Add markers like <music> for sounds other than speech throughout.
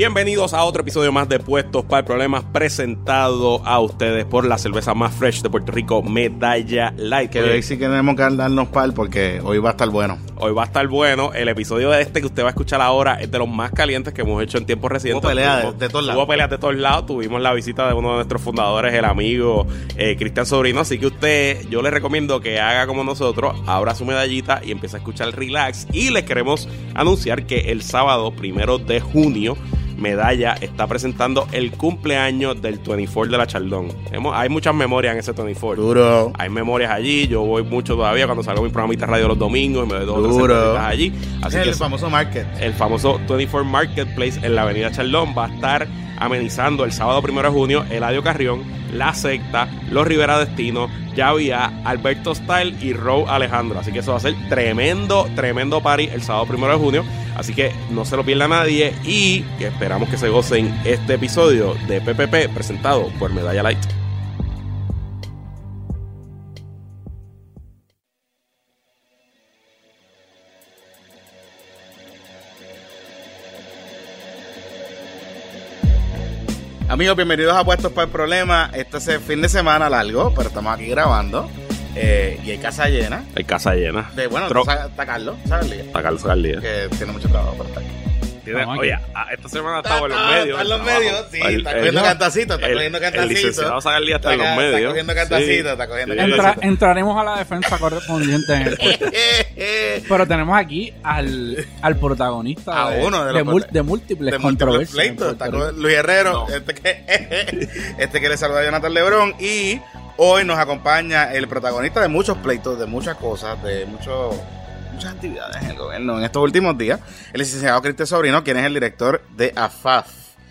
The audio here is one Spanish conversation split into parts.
Bienvenidos a otro episodio más de Puestos para Problemas presentado a ustedes por la cerveza más fresh de Puerto Rico, Medalla Light. Que hoy sí que tenemos que darnos pal porque hoy va a estar bueno. Hoy va a estar bueno. El episodio de este que usted va a escuchar ahora es de los más calientes que hemos hecho en tiempos recientes. Hubo peleas de- de todos lados. Hubo peleas de todos lados. Tuvimos la visita de uno de nuestros fundadores, el amigo eh, Cristian Sobrino. Así que usted, yo le recomiendo que haga como nosotros, abra su medallita y empiece a escuchar Relax. Y les queremos anunciar que el sábado, primero de junio, Medalla está presentando el cumpleaños del 24 de la Chaldón. Hemos- hay muchas memorias en ese 24. Duro. Hay memorias allí, yo voy mucho todavía cuando salgo mi programita de radio los domingos y me doy dos Duro. allí. Así Es que el famoso market. el famoso 24 Marketplace en la avenida Charlón va a estar amenizando el sábado primero de junio Eladio Carrión, La Secta, Los Rivera Destino, Yavia, Alberto Style y Row Alejandro. Así que eso va a ser tremendo, tremendo party el sábado primero de junio. Así que no se lo pierda nadie y esperamos que se gocen este episodio de PPP presentado por Medalla Light. Amigos, bienvenidos a Puestos para el Problema. Este es el fin de semana largo, pero estamos aquí grabando. Eh, y hay casa llena. Hay casa llena. De, bueno, Tro- está, Carlos, ¿sabes? Está Carlos. Que tiene mucho trabajo para estar aquí. Oye, ah, esta semana estaba en los medios. Está en los trabajo. medios, sí. El- está el- cogiendo cantacito, está el- cogiendo El cantacito. licenciado Zagalía está en los Está- medios. está cogiendo cantacito, está cogiendo Sí. Entra- entraremos a la defensa correspondiente en el <laughs> podcast. Pero tenemos aquí al, al protagonista A de, uno de de, los mul- múltiples de múltiples controversias. en pleitos. Está Rico. con Luis Herrero, este, que, <laughs> este que le saluda a Jonathan Lebrón. Y hoy nos acompaña el protagonista de muchos pleitos, de muchas cosas, de muchos muchas actividades en el gobierno en estos últimos días. El licenciado Cristian Sobrino, quien es el director de AFAF.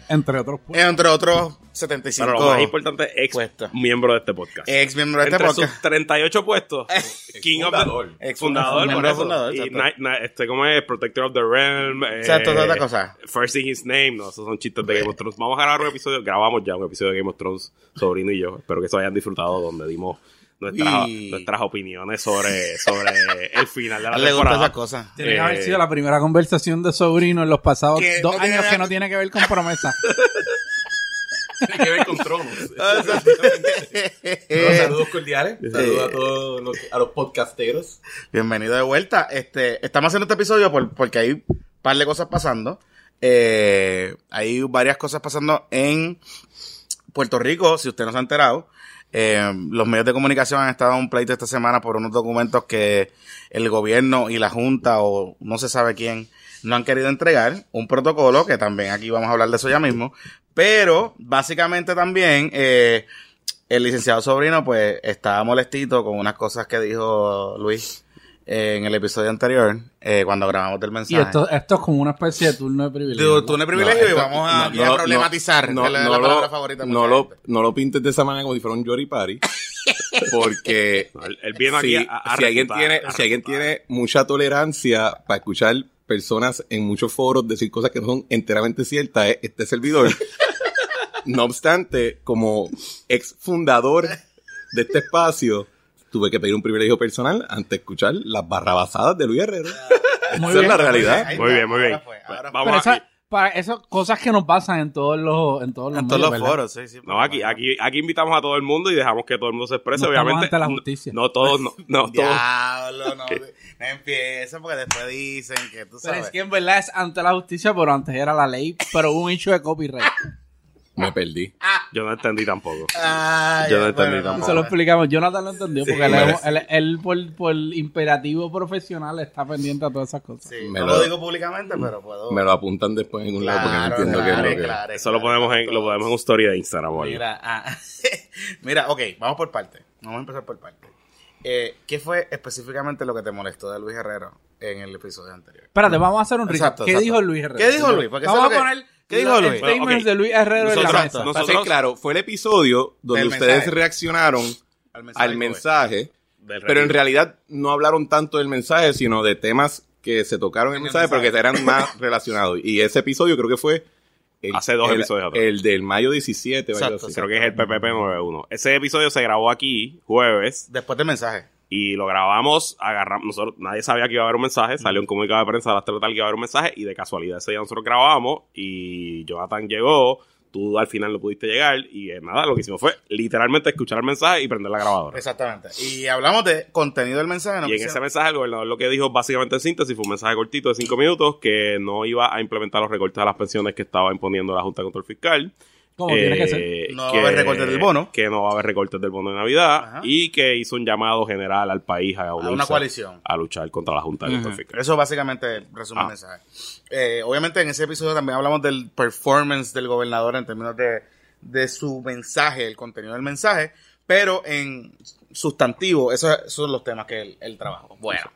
Entre otros puntos. Entre otros 75 Pero lo más importante, ex puestos. miembro de este podcast. ex miembro de este Entre podcast. sus 38 puestos, <laughs> King of the... Ex Fundador, por eso. fundador, y exacto. na- na- este, ¿cómo es? Protector of the Realm. eh, Exacto, toda esta cosa. First in his name. No, esos son chistes de Game of Thrones. Vamos a grabar un episodio. Grabamos ya un episodio de Game of Thrones, Sobrino y yo. Espero que se hayan disfrutado donde dimos nuestras, Y- nuestras opiniones sobre, sobre el final de la le temporada. esas cosas. Tiene que Eh, haber sido la primera conversación de sobrino en los pasados dos no años que no tiene que ver con promesa. <laughs> Tiene que ver con tronos. Eh, Bueno, <laughs> saludos cordiales. Saludos a todos los, a los podcasteros. Bienvenido de vuelta. Este, estamos haciendo este episodio por- porque hay un par de cosas pasando. Eh, hay varias cosas pasando en Puerto Rico, si usted no se ha enterado. Eh, los medios de comunicación han estado en un pleito esta semana por unos documentos que el gobierno y la Junta o no se sabe quién no han querido entregar. Un protocolo, que también aquí vamos a hablar de eso ya mismo. Pero básicamente también eh, el licenciado Sobrino pues estaba molestito con unas cosas que dijo Luis en el episodio anterior eh, cuando grabamos del Y mensaje. esto, esto es como una especie de turno de privilegio. Digo, tú no privilegio y esto- vamos a, no, y a no, problematizar. No, la, no la lo- palabra favorita de no lo, no lo pintes de esa manera como si fuera un Jory Party. <laughs> Porque él, viene si, aquí a, a si alguien tiene, si alguien tiene mucha tolerancia para escuchar personas en muchos foros decir cosas que no son enteramente ciertas, es este servidor. <laughs> no obstante, como ex fundador de este espacio, tuve que pedir un privilegio personal ante escuchar las barrabasadas de Luis Herrero. <laughs> Muy Esa es la realidad. Muy bien, muy bien. ahora fue. Vamos Pero esa- aquí. para esas cosas que nos pasan en todos los en todos los, En todos los foros, sí, sí. No, aquí, aquí, aquí invitamos a todo el mundo y dejamos que todo el mundo se exprese. No Obviamente, ante la no- justicia. No, todos, no, no <laughs> todos. Diablo, no, no empieza porque después dicen que tú Pero sabes. es que en verdad es ante la justicia, pero antes era la ley, pero hubo un hecho de copyright. <laughs> Me perdí. Yo no entendí tampoco. Ah, Yo no entendí bueno, tampoco. Se lo explicamos. Jonathan lo entendió porque él, bueno. él- él por, por imperativo profesional está pendiente a todas esas cosas. Sí, Me no lo- lo digo públicamente, pero puedo. Me lo apuntan después en un lado porque no Claro, entiendo qué es claro, lo que... claro, Eso lo claro, ponemos en, lo ponemos en un story de Instagram. Mira, ah, <laughs> mira, ok, vamos por parte. Vamos a empezar por parte. Eh, ¿Qué fue específicamente lo que te molestó de Luis Herrero en el episodio anterior? Espérate, vamos a hacer un recap. ¿Qué exacto. dijo Luis Herrero? ¿Qué dijo Luis? Porque vamos a poner ¿Qué dijo los Luis? Bueno, de Luis Herrero en la Nosotros- mesa. nosotros- Para ser claro, fue el episodio donde ustedes mensaje. reaccionaron Al mensaje. al mensaje, Del pero en realidad no hablaron tanto del mensaje, sino de temas que se tocaron en el En el mensaje, pero que eran más <laughs> relacionados. Y ese episodio creo que fue el, Hace dos el- episodios atrás. El del mayo 17. o algo Exacto, así. Creo que es el PPP 91. Ese episodio se grabó aquí, jueves. Después del mensaje. Y lo grabamos, agarramos, nosotros, nadie sabía que iba a haber un mensaje, salió un comunicado de prensa a las 3 de la tarde que iba a haber un mensaje, y de casualidad ese día nosotros grabamos, y Jonathan llegó, tú al final no pudiste llegar, y eh, nada, lo que hicimos fue literalmente escuchar el mensaje y prender la grabadora. Exactamente. Y hablamos de contenido del mensaje. no Y en quisiera- ese mensaje el gobernador lo que dijo básicamente en síntesis fue un mensaje cortito de cinco minutos que no iba a implementar los recortes a las pensiones que estaba imponiendo la Junta de Control Fiscal. Como tiene que Eh, ser. No va a haber recortes del bono. Que no va a haber recortes del bono de Navidad. Ajá. Y que hizo un llamado general al país a, unirse una coalición. A luchar contra la Junta de Fiscal. Eso básicamente resume Ah. el mensaje. Eh, obviamente en ese episodio también hablamos del performance del gobernador en términos de, de su mensaje, el contenido del mensaje, pero en sustantivo, esos, esos son los temas que él, él trabajó. Bueno,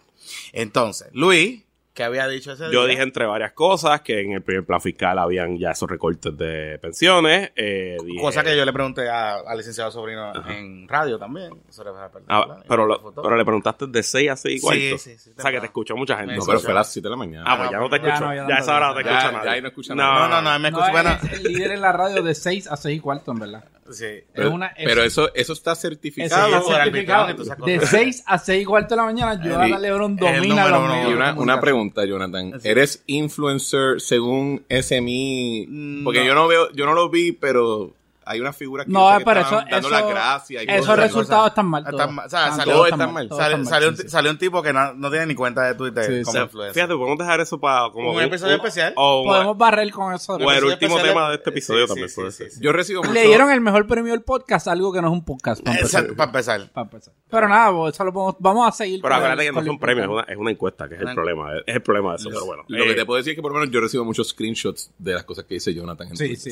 entonces, Luis, ¿qué había dicho ese Yo día? dije entre varias cosas que en el primer plan fiscal habían ya esos recortes de pensiones. Eh, dije- Cosa que yo le pregunté a- al licenciado Sobrino en radio también. Eso a Ah, pero, lo- pero le preguntaste de 6 a 6 y Sí, cuarto. sí, sí, o sea, que te escuchó mucha gente. Me No, pero fue a las 7 de la mañana. Ah, pues ya no te Ya escucho. no, ya ya, no esa hora no te escucha nada. ya ahí no escucha no, nada. No, no, no, me No, escucho él buena- es el líder en la radio de 6 a 6 y cuarto, en verdad. Sí. Pero, es una- es- pero eso, eso está certificado. es certificado. De cosas. 6 a 6 y cuarto de la mañana, Jonathan Lebron el domina los medios. Y una, una pregunta, Jonathan. ¿Eres influencer según SMI? Porque no. yo no veo, yo no lo vi, pero hay una figura que, No, yo sé que pero estaban eso- dando eso- las gracias. y esos cosas. resultados están mal. Están todos. mal. O sea, salió- están mal. un, sí. salió un tipo que no, no tiene ni cuenta de Twitter Sí, como sí. influencer. Fíjate, podemos dejar eso para como Un episodio especial. O, un- Podemos barrer con eso. o el último tema de- este episodio Sí, también sí, puede sí, ser. sí. Yo recibo mucho. Le dieron el mejor premio del podcast, algo que no es un podcast. Para empezar. Exacto, para empezar. Para empezar. Pero nada, eso lo podemos- vamos a seguir. Pero acuérdate que no es un premio, es una, es una encuesta, que es el problema. Es, el problema de eso, pero bueno. Lo Eh, que te puedo decir es que por lo menos yo recibo muchos screenshots de las cosas que dice Jonathan. Sí, sí.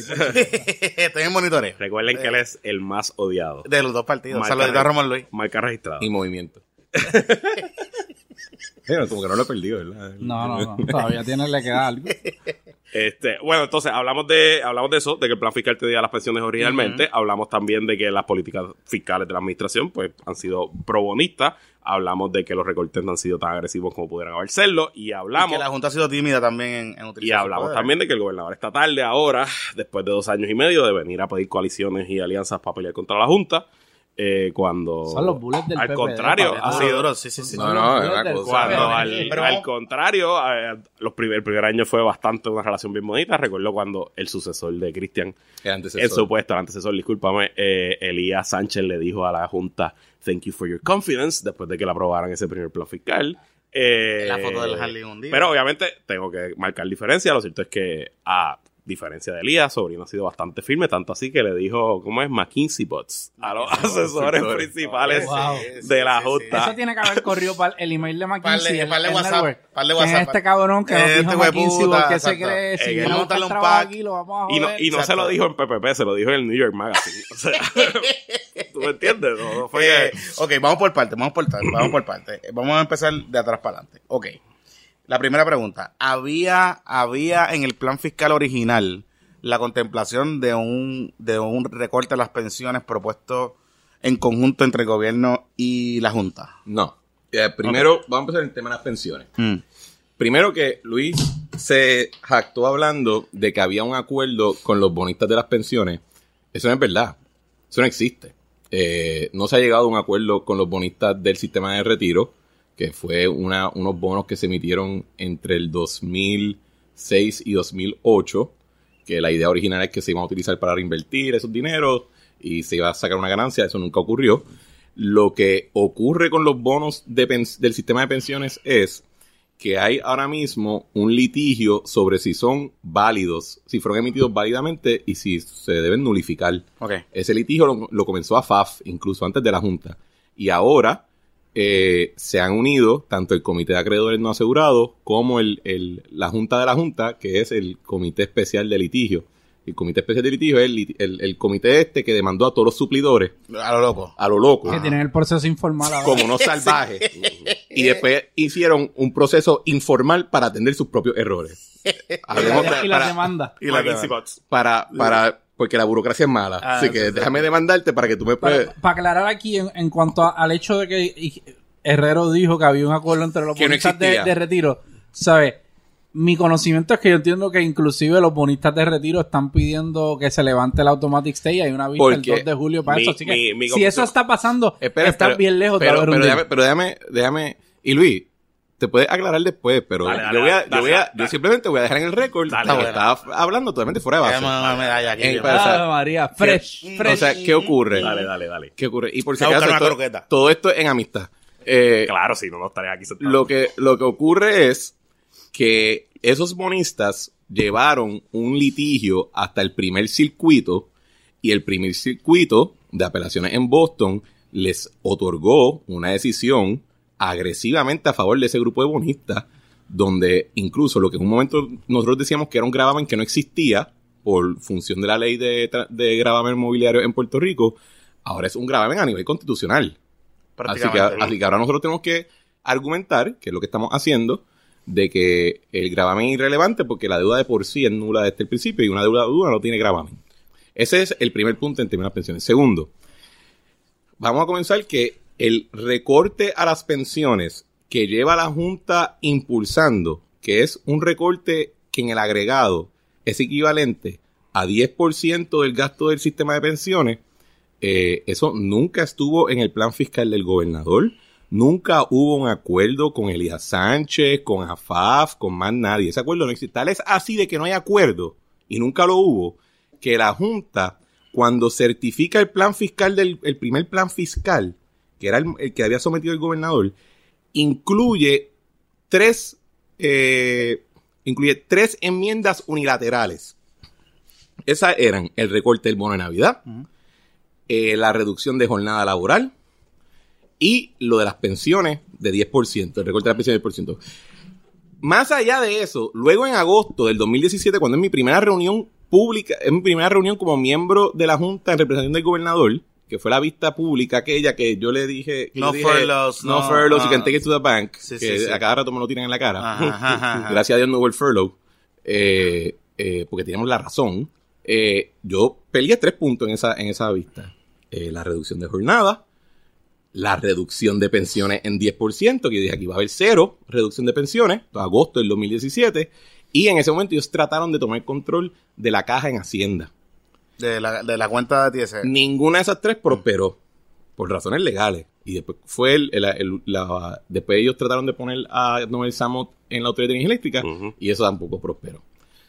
Estoy en monitoreo. Recuerden que él es el más odiado. De los dos partidos. Marca Saludito a Ramón Luis. Marca registrada. Y movimiento. <laughs> Pero como que no lo he perdido, ¿verdad? No, no, no. Todavía tiene, le queda algo. <laughs> Este, bueno, entonces hablamos de, hablamos de eso, de que el plan fiscal te diera las pensiones originalmente. Hablamos también de que las políticas fiscales de la administración, pues, han sido probonistas. Hablamos de que los recortes no han sido tan agresivos como pudieran haber serlo. Y Y hablamos. que la Junta ha sido tímida también en, en utilizar Y hablamos poder. también de que el gobernador está tarde ahora, después de dos años y medio, de venir a pedir coaliciones y alianzas para pelear contra la Junta. Eh, cuando. Son los bullets del Al PPD, contrario, ha Ah, sido. duro, sí, sí, sí. No, no, es una cosa. Cuando al, Pero al vamos- contrario, eh, los primer, el primer año fue bastante una relación bien bonita. Recuerdo cuando el sucesor de Cristian, El antecesor. el supuesto, el antecesor, discúlpame, eh, Elías Sánchez le dijo a la Junta, thank you for your confidence, después de que le aprobaran ese primer plan fiscal. Eh, La foto del Harley hundido. Pero obviamente tengo que marcar diferencia. Lo cierto es que, a diferencia de Elías, Sobrino ha sido bastante firme, tanto así que le dijo, ¿cómo es? McKinsey Bots a los asesores principales Wow. de la Sí, sí, Junta. Eso tiene que haber corrido para el email de McKinsey. parle el WhatsApp, network. parle ¿Quién es WhatsApp. este cabrón que nos Este dijo hueputa, McKinsey? ¿Por qué se cree? Si que no un trabajo pack. aquí, lo vamos a Y no, joder. y no se lo dijo en PPP, se lo dijo en el New York Magazine. O sea, <laughs> ¿tú me entiendes? No, no fue Eh, que- ok, vamos por parte, vamos por parte, vamos por parte. Vamos a empezar de atrás para adelante. Ok. La primera pregunta. ¿Había, había en el plan fiscal original la contemplación de un, de un recorte de las pensiones propuesto en conjunto entre el gobierno y la Junta? No. Eh, primero, vamos a empezar el tema de las pensiones. Primero que Luis se jactó hablando de que había un acuerdo con los bonistas de las pensiones. Eso no es verdad. Eso no existe. Eh, no se ha llegado a un acuerdo con los bonistas del sistema de retiro, que fue una, unos bonos que se emitieron entre el 2006 y 2008, que la idea original es que se iban a utilizar para reinvertir esos dineros y se iba a sacar una ganancia. Eso nunca ocurrió. Lo que ocurre con los bonos de del sistema de pensiones es que hay ahora mismo un litigio sobre si son válidos, si fueron emitidos válidamente y si se deben nulificar. Ok. Ese litigio lo, lo comenzó a FAF, incluso antes de la Junta. Y ahora eh, se han unido tanto el Comité de Acreedores No Asegurados como el, el- la Junta de la Junta, que es el Comité Especial de Litigio. El Comité Especial de Litigio es el, el- el comité este que demandó a todos los suplidores A lo loco. a lo loco Que tienen el proceso informal ahora. como unos <laughs> salvajes. y después hicieron un proceso informal para atender sus propios errores. <laughs> Y la para, demanda. Y la. Bots. para, para, porque la burocracia es mala. Ah, Así sí, que sí. déjame demandarte para que tú me puedas. Para, para aclarar aquí, en, en cuanto a- al hecho de que Herrero dijo que había un acuerdo entre los Que no bonistas de, retiro, ¿sabes? mi conocimiento es que yo entiendo que inclusive los bonistas de retiro están pidiendo que se levante el automatic stay. Hay una vista el Porque 2 de julio para mi- eso. Así que mi- mi si eso está pasando, Espera, estás bien lejos de pero, haber un pero deal. déjame, pero déjame, déjame. Y Luis, te puedes aclarar después, pero Dale, dale, yo, voy a, dale, yo, voy a- yo simplemente voy a dejar en el récord estaba hablando totalmente fuera de base. Aquí. En- o sea, María, fresh, ¿Qué- fresh. O sea, ¿qué ocurre? Dale, dale, dale. ¿Qué ocurre? Y por si acaso, todo, esto en amistad. Eh, Claro, sí, no, no estaría aquí sentado. lo que, lo que ocurre es que esos bonistas llevaron un litigio hasta el primer circuito y el primer circuito de apelaciones en Boston les otorgó una decisión agresivamente a favor de ese grupo de bonistas, donde incluso lo que en un momento nosotros decíamos que era un gravamen que no existía por función de la ley de, de gravamen mobiliario en Puerto Rico, ahora es un gravamen a nivel constitucional. Así que, Prácticamente. así que ahora nosotros tenemos que argumentar, que es lo que estamos haciendo, de que el gravamen es irrelevante porque la deuda de por sí es nula desde el principio y una deuda dura no tiene gravamen. Ese es el primer punto en términos de pensiones. Segundo, vamos a comenzar que el recorte a las pensiones que lleva la Junta impulsando, que es un recorte que en el agregado es equivalente a 10% del gasto del sistema de pensiones, eh, eso nunca estuvo en el plan fiscal del gobernador. Nunca hubo un acuerdo con Elías Sánchez, con AFAF, con más nadie. Ese acuerdo no existe. Tal es así de que no hay acuerdo, y nunca lo hubo, que la Junta, cuando certifica el plan fiscal del el primer plan fiscal, que era el, el que había sometido el gobernador, incluye tres, eh, incluye tres enmiendas unilaterales. Esas eran el recorte del bono de Navidad, eh, la reducción de jornada laboral y lo de las pensiones de 10%, el recorte de las pensiones del 10%. Más allá de eso, luego en agosto del 2017, cuando es mi primera reunión pública, es mi primera reunión como miembro de la Junta en representación del gobernador, que fue la vista pública aquella que yo le dije... No furloughs, No, no, furloughs, you ah. can take it to the bank, Sí, que sí, sí. a cada rato me lo tiran en la cara. Ajá, ajá, ajá. <laughs> Gracias a Dios no hubo el furlough, eh, eh, porque teníamos la razón. Eh, yo peleé tres puntos en esa, en esa vista. La reducción de jornada, la reducción de pensiones en 10%, que yo dije aquí va a haber cero reducción de pensiones, agosto del 2017, y en ese momento ellos trataron de tomar control de la caja en Hacienda. De la, de la cuenta de TS. Ninguna de esas tres prosperó por razones legales. Y después fue el, el- el- la- después ellos trataron de poner a Noel Samot en la Autoridad de Energía Eléctrica y eso tampoco prosperó.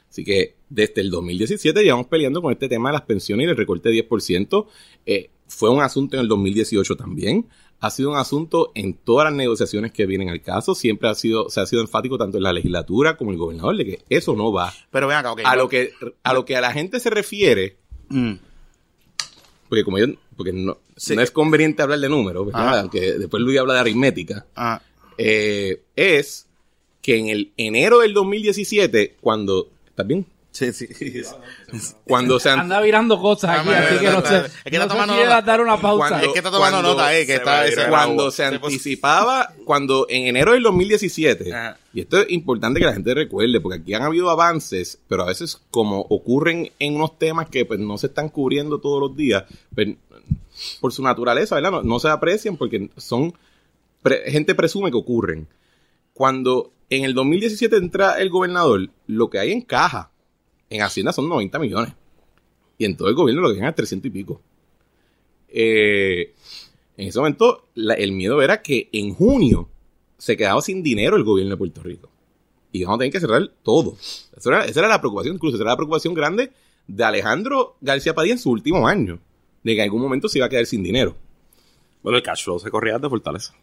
Así que desde el 2017 llevamos peleando con este tema de las pensiones y el recorte de 10%. Eh, fue un asunto en el 2018 también. Ha sido un asunto en todas las negociaciones que vienen al caso. Siempre ha sido, se ha sido enfático tanto en la legislatura como en el gobernador de que eso no va. Pero ven acá, ok. A lo que, a lo que a la gente se refiere, Mm. porque como yo, porque no, Sí. no es conveniente hablar de números. Ajá. aunque después Luis habla de aritmética, Ah, eh, es que en el enero del 2017, cuando, ¿estás bien? Sí, sí. <laughs> Cuando se, an- Anda virando cosas aquí, Ah, así que no es sé. que está tomando nota. dar una pausa. Cuando- es que está tomando nota, eh, que se está... cuando se anticipaba, cuando en enero del 2017, Ajá. y esto es importante que la gente recuerde, porque aquí han habido avances, pero a veces como ocurren en unos temas que pues no se están cubriendo todos los días, pues, por su naturaleza, ¿verdad? No, no se aprecian porque son, pre- gente presume que ocurren. Cuando en el 2017 entra el gobernador, lo que hay en caja, en Hacienda son 90 millones. Y en todo el gobierno lo ganan es 300 y pico. Eh, en ese momento, el miedo era que en junio se quedaba sin dinero el gobierno de Puerto Rico. Y vamos a tener que cerrar todo. Esa era la preocupación, incluso esa era la preocupación grande de Alejandro García Padilla en su último año. De que en algún momento se iba a quedar sin dinero. Bueno, el cash flow se corría de Fortaleza.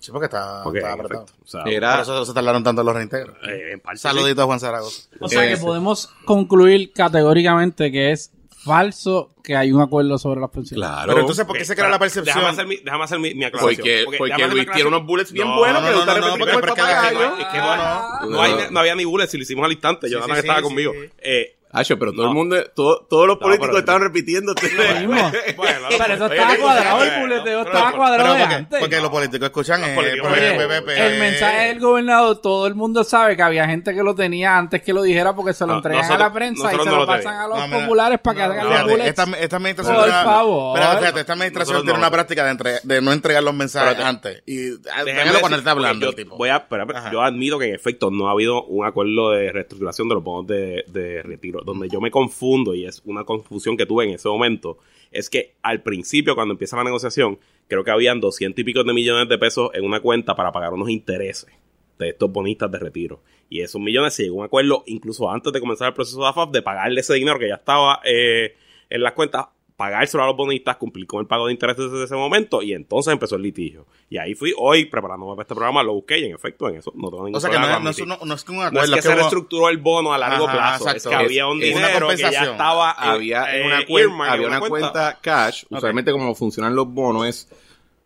Sí, porque está, Porque, está apretado. o sea, Era- Por eso se tardaron tanto los reintegros. eh, en parte, Saludito a Juan Zaragoza. O sea Eh, que sí. podemos concluir categóricamente que es falso que hay un acuerdo sobre las pensiones. Claro. Pero entonces, ¿por qué se crea la percepción? Déjame hacer mi, déjame hacer mi, mi aclaración. Porque, porque, Luis tiene unos bullets bien No, buenos no, que no, no, no, porque- porque gente- Es que no, no hay, no había ni bullets si lo hicimos al instante. Yo nada estaba conmigo. Eh, Hacho, pero todo No. el mundo, todo- todos los No, políticos pero- estaban repitiendo. Lo mismo. Bueno, <laughs> Pero eso estaba cuadrado, el puleteo estaba cuadrado de porque, antes. porque los políticos escuchan Los eh, políticos pues, pues, pues, el mensaje del gobernador, todo el mundo sabe que había gente que lo tenía antes que lo dijera porque se lo No, entregan a la prensa y se lo pasan a los mira, populares para que hagan los esta, esta administración Por tiene una- favor. Pero fíjate, esta administración tiene una práctica de, entre- de no entregar los mensajes antes. Y Déjame déjalo cuando está hablando, yo el tipo. Voy a, pero, pero, Ajá. yo admito que en efecto no ha habido un acuerdo de reestructuración de los bonos de, de Donde yo me confundo y es una confusión que tuve en ese momento. Es que al principio, cuando empieza la negociación, creo que habían 200 y pico de millones de pesos en una cuenta para pagar unos intereses de estos bonistas de retiro. Y esos millones se llegó a un acuerdo, incluso antes de comenzar el proceso de AFAP, de pagarle ese dinero que ya estaba eh, en las cuentas, pagárselo a los bonistas, cumplir con el pago de intereses desde ese momento, y entonces empezó el litigio. Y ahí fui hoy preparándome para este programa, lo busqué y en efecto en eso no tengo ningún O sea que no, es- no es, no es que un No es que se reestructuró el bono a largo Ajá, plazo, exacto. es que había un Es dinero que ya estaba eh, había en una, eh, cuen- había una cuenta, cash. Usualmente como funcionan los bonos es,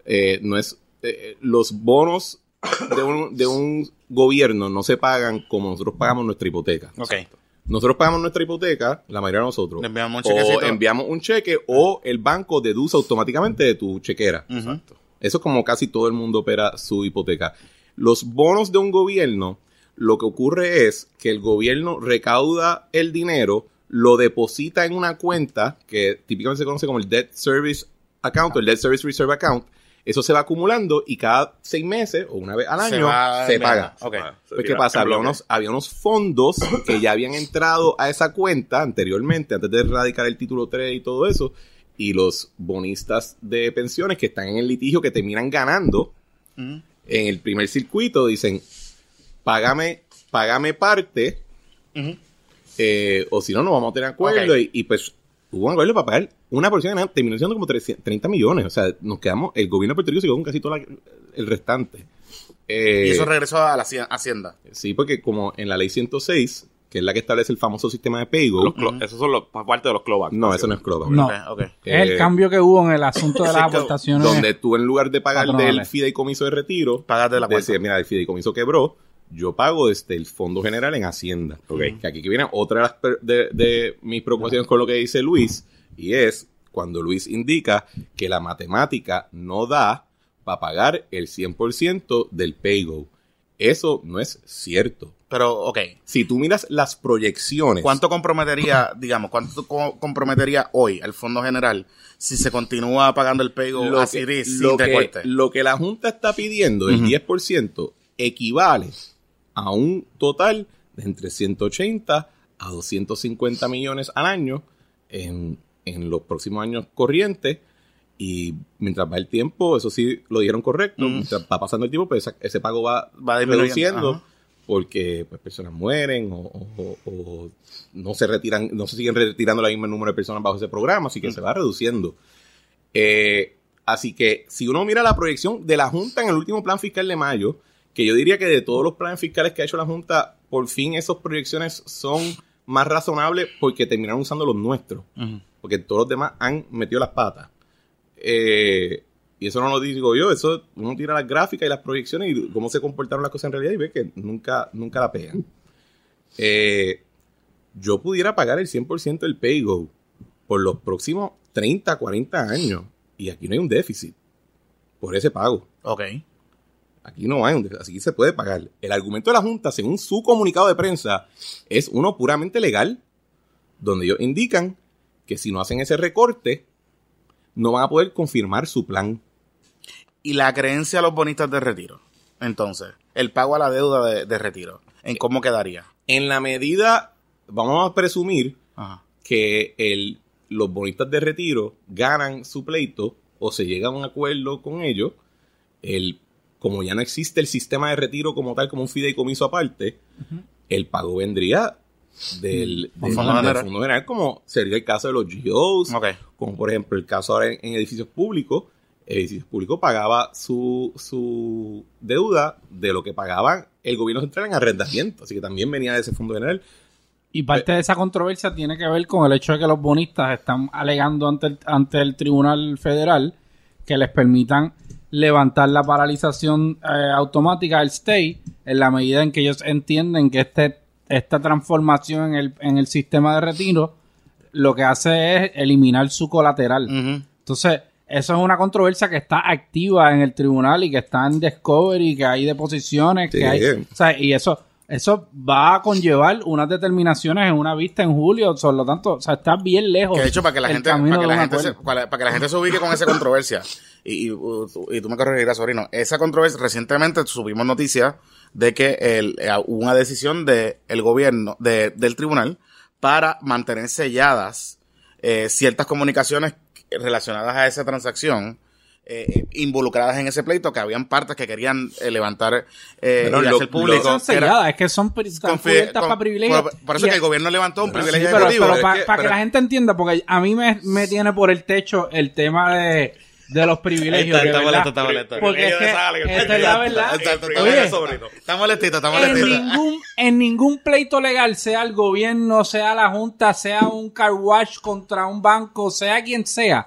eh, no es, eh, los bonos de un, de un gobierno no se pagan como nosotros pagamos nuestra hipoteca. Ok. Nosotros pagamos nuestra hipoteca, la mayoría de nosotros. Le enviamos un o chequecito. enviamos un cheque o el banco deduce automáticamente de tu chequera. Ujú. Eso es como casi todo el mundo opera su hipoteca. Los bonos de un gobierno, lo que ocurre es que el gobierno recauda el dinero, lo deposita en una cuenta que típicamente se conoce como el Debt Service Account o el Debt Service Reserve Account. Eso se va acumulando y cada seis meses o una vez al Se año va se, paga. Se Pues, ¿qué pasa? Había unos, había unos fondos <coughs> que ya habían entrado a esa cuenta anteriormente, antes de erradicar el título 3 y todo eso, y los bonistas de pensiones que están en el litigio que terminan ganando en el primer circuito dicen, págame, págame parte, eh, o si no, no vamos a tener acuerdo. Y, y, pues hubo un acuerdo para pagar una porción, de- terminó siendo como 300 30 millones. O sea, nos quedamos, el gobierno de Puerto Rico se quedó con casi todo la- el restante. Eh, Y eso regresó a la haci- hacienda. Sí, porque como en la ley 106, que es la que establece el famoso sistema de paygo, Los Esos son los, parte de los clawbacks. no, eso no es clawback. No. El Eh, cambio que hubo en el asunto de las aportaciones. Donde tú en lugar de pagar del Patronales. fideicomiso de retiro, Págate la decir, cuenta. mira, el fideicomiso quebró, yo pago desde el Fondo General en Hacienda. Ok. Que aquí que viene otra de, las per- de, de mis preocupaciones con lo que dice Luis, y es cuando Luis indica que la matemática no da para pagar el 100% del paygo. Eso no es cierto. Pero, ok. Si tú miras las proyecciones, ¿Cuánto comprometería, digamos, cuánto co- comprometería hoy el Fondo General si se continúa pagando el paygo lo así que, lo sin que- recorte? lo que la Junta está pidiendo, el Ujú. 10%, equivale a un total de entre 180 a 250 millones al año en, en los próximos años corrientes. Y mientras va el tiempo, eso sí lo dijeron correcto, Ujú. mientras va pasando el tiempo, pues ese pago va, Va disminuyendo, reduciendo porque pues, personas mueren o, o- o- o no se retiran, no se siguen retirando el mismo número de personas bajo ese programa, así que se va reduciendo. Eh, así que si uno mira la proyección de la Junta en el último plan fiscal de mayo, que yo diría que de todos los planes fiscales que ha hecho la Junta, por fin esas proyecciones son más razonables porque terminaron usando los nuestros, Ujú. Porque todos los demás han metido las patas. Eh, y eso no lo digo yo, eso uno tira las gráficas y las proyecciones y cómo se comportaron las cosas en realidad y ve que nunca, nunca la pegan. Eh, yo pudiera pagar el 100% del PayGo por los próximos 30, 40 años y aquí no hay un déficit por ese pago. Ok. Aquí no hay un déficit, así que se puede pagar. El argumento de la Junta, según su comunicado de prensa, es uno puramente legal, donde ellos indican que si no hacen ese recorte, no van a poder confirmar su plan. Y la creencia a los bonistas de retiro. Entonces, el pago a la deuda de, de retiro. ¿En cómo quedaría? En la medida, vamos a presumir Ajá. que el, los bonistas de retiro ganan su pleito o se llega a un acuerdo con ellos, el, como ya no existe el sistema de retiro como tal, como un fideicomiso aparte, el pago vendría del, del- fondo del general. fondo general, como sería el caso de los GOs, como por ejemplo el caso ahora en, en edificios públicos. Edificios públicos pagaba su, su deuda de lo que pagaban el gobierno central en arrendamiento, así que también venía de ese fondo general. Y parte de esa controversia tiene que ver con el hecho de que los bonistas están alegando ante el, ante el Tribunal Federal que les permitan levantar la paralización eh, automática del stay en la medida en que ellos entienden que este esta transformación en el, en el sistema de retiro lo que hace es eliminar su colateral. Entonces, eso es una controversia que está activa en el tribunal y que está en Discovery, que hay deposiciones, Sí. que hay... O sea, y eso, eso va a conllevar unas determinaciones en una vista en julio, por lo tanto, o sea, está bien lejos. Que de hecho, para que la gente, para que de la gente, se, para, para que la gente se ubique con esa controversia, <laughs> y, y, tú- y tú me corregirás, sobrino, esa controversia, recientemente subimos noticias de que el, eh, hubo una decisión de el gobierno, de, del tribunal, para mantener selladas eh, ciertas comunicaciones relacionadas a esa transacción, eh, involucradas en ese pleito, que habían partes que querían eh, levantar eh, Bueno, y lo- hacer público. No son que selladas, es que son cubiertas para privilegios. por, por eso Y- que el gobierno levantó un Pero privilegio Sí, pero, ejecutivo. pero para que- que pero- la gente entienda, porque a mí me, me tiene por el techo el tema de, de los privilegios. Está- está molesto, está molesto. Porque es que, esta es la verdad. Exacto, está Oye, molestito. Está molestito, está en molestito. ningún, en ningún pleito legal, sea el gobierno, sea la junta, sea un car wash contra un banco, sea quien sea,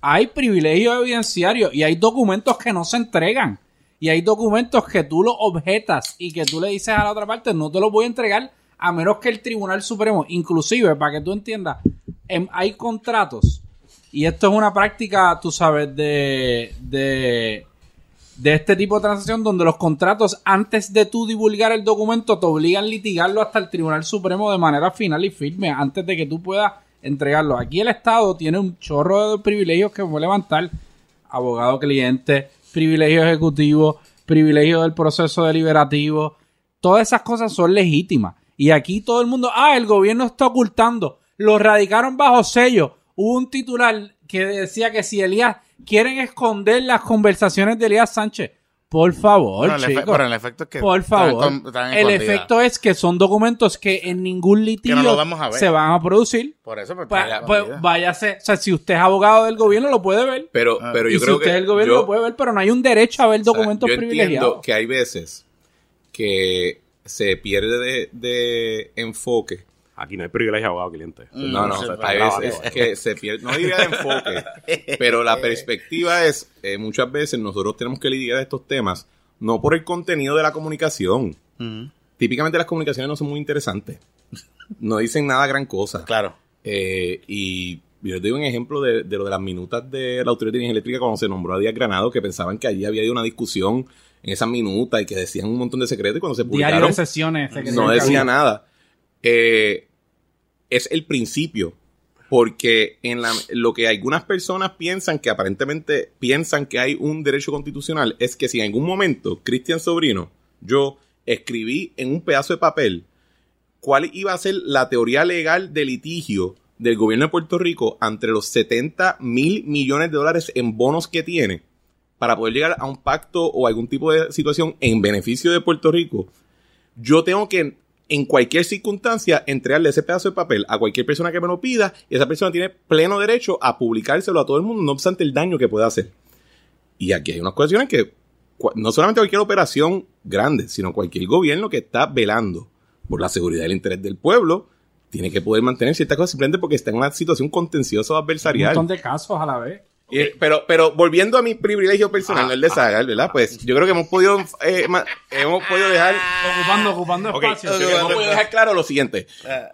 hay privilegios evidenciarios y hay documentos que no se entregan. Y hay documentos que tú los objetas y que tú le dices a la otra parte, no te los voy a entregar a menos que el Tribunal Supremo, inclusive, para que tú entiendas, em- hay contratos. Y esto es una práctica, tú sabes, de, de, de este tipo de transacción donde los contratos, antes de tú divulgar el documento, te obligan a litigarlo hasta el Tribunal Supremo de manera final y firme, antes de que tú puedas entregarlo. Aquí el Estado tiene un chorro de privilegios que puede levantar. Abogado cliente, privilegio ejecutivo, privilegio del proceso deliberativo. Todas esas cosas son legítimas. Y aquí todo el mundo, ah, el gobierno está ocultando. Lo radicaron bajo sello. Hubo un titular que decía que si Elías quieren esconder las conversaciones de Elías Sánchez, por favor, Bueno, chicos. pero el efecto es que por están favor. con- están el efecto es que son documentos que en ningún litigio lo vamos a ver. se van a producir. Por eso, pues, Pa- pues, vaya. váyase, o sea, si usted es abogado del gobierno lo puede ver. Pero, Ah. pero y yo si creo usted que es el gobierno yo- lo puede ver, pero no hay un derecho a ver o sea, documentos yo privilegiados. entiendo que hay veces que se pierde de, de enfoque. Aquí no hay privilegio abogado cliente. No, no, hay bravo, veces bravo. que se pierde, no diría de enfoque, <laughs> pero la perspectiva es, eh, muchas veces nosotros tenemos que lidiar estos temas, no por el contenido de la comunicación. Ujú. Típicamente las comunicaciones no son muy interesantes. No dicen nada gran cosa. Claro. Eh, y yo te doy un ejemplo de, de lo de las minutas de la Autoridad de Energía Eléctrica cuando se nombró a Díaz Granado, que pensaban que allí había habido una discusión en esas minutas y que decían un montón de secretos y cuando se Diario publicaron de sesiones. se no decía nada. Eh, es el principio. Porque en la, lo que algunas personas piensan, que aparentemente piensan que hay un derecho constitucional, es que si en algún momento Cristian Sobrino, yo escribí en un pedazo de papel cuál iba a ser la teoría legal de litigio del gobierno de Puerto Rico entre los 70 mil millones de dólares en bonos que tiene para poder llegar a un pacto o algún tipo de situación en beneficio de Puerto Rico, yo tengo que en cualquier circunstancia entregarle ese pedazo de papel a cualquier persona que me lo pida y esa persona tiene pleno derecho a publicárselo a todo el mundo, no obstante el daño que pueda hacer. Y aquí hay unas cuestiones que no solamente cualquier operación grande, sino cualquier gobierno que está velando por la seguridad y el interés del pueblo, tiene que poder mantener ciertas cosas simplemente porque está en una situación contenciosa o Un adversarial. montón de casos a la vez. Y- pero, pero volviendo a mi privilegio personal, no el de Sagar, ¿verdad? Pues yo creo que hemos podido, eh, hemos podido dejar, Ocupando, ocupando Ok, espacio. que hemos podido dejar claro lo siguiente.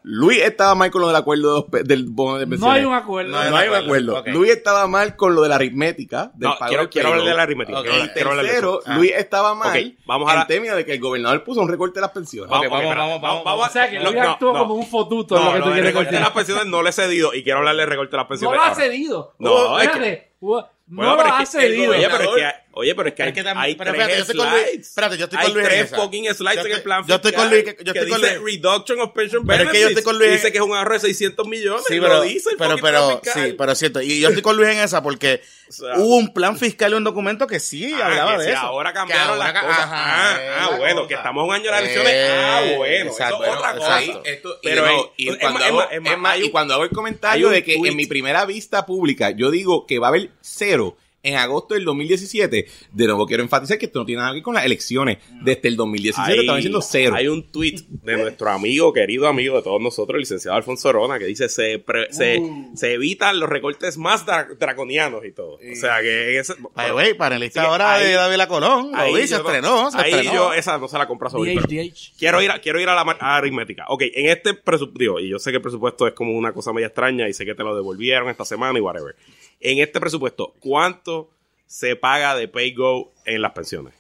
Luis estaba mal con lo del acuerdo de del bono de No pensiones. hay un acuerdo. No, no hay un acuerdo. Luis estaba mal con lo de la aritmética. Del No, pago quiero, quiero hablar de la aritmética. De tercero. Luis estaba mal vamos a en la- términos de que el gobernador puso un recorte de las pensiones. Vamos, vamos, vamos, vamos, O sea, que no, Luis no, actuó no. como un fotuto. es No, lo que no, tú el quieres recorte de las pensiones no le he cedido y quiero hablarle del recorte de las No pensiones. lo ha cedido. No, es que- No Bueno, lo pero ha cedido. Oye, pero es que oye, pero es que hay, que tam- hay pero tres espérate, yo estoy con Luis- slides. espérate, yo estoy hay con Luis en tres fucking slides en el plan yo estoy fiscal con Luis, que- yo estoy con dice Luis. reduction of pension Pero es que yo estoy con Luis Dice que es un ahorro de 600 millones. Sí, lo pero, dice el pero, pero, fiscal. sí, pero es cierto. Y yo estoy con Luis en esa porque <laughs> sea, hubo un plan fiscal y un documento que sí Ah, hablaba que de si eso. ahora cambiaron las cosas. ajá, ah, ah, la bueno, cosa. que estamos un año de las elecciones. Eh, ah, bueno, exacto, eso es otra cosa. Esto- Pero y cuando hago, hay el hay comentario de que en mi primera vista pública yo digo que va a haber cero en agosto del 2017. De nuevo quiero enfatizar que esto no tiene nada que ver con las elecciones. Desde el 2017 estaban diciendo cero. Hay un tweet de nuestro amigo, querido amigo de todos nosotros, el licenciado Alfonso Rona, que dice se, pre- Uh. se evitan los recortes más dra- draconianos y todo. O sea que ese, Ay, güey, panelista ahora ahí- de David La Colón. Lo ahí vi, se yo estrenó, se ahí estrenó. yo esa no se la compro a Sobri, DH, pero- DH. Quiero ir a, quiero ir a la a aritmética. Ok, en este presupuesto, y yo sé que el presupuesto es como una cosa media extraña y sé que te lo devolvieron esta semana y whatever. En este presupuesto, ¿cuánto se paga de PayGo en las pensiones?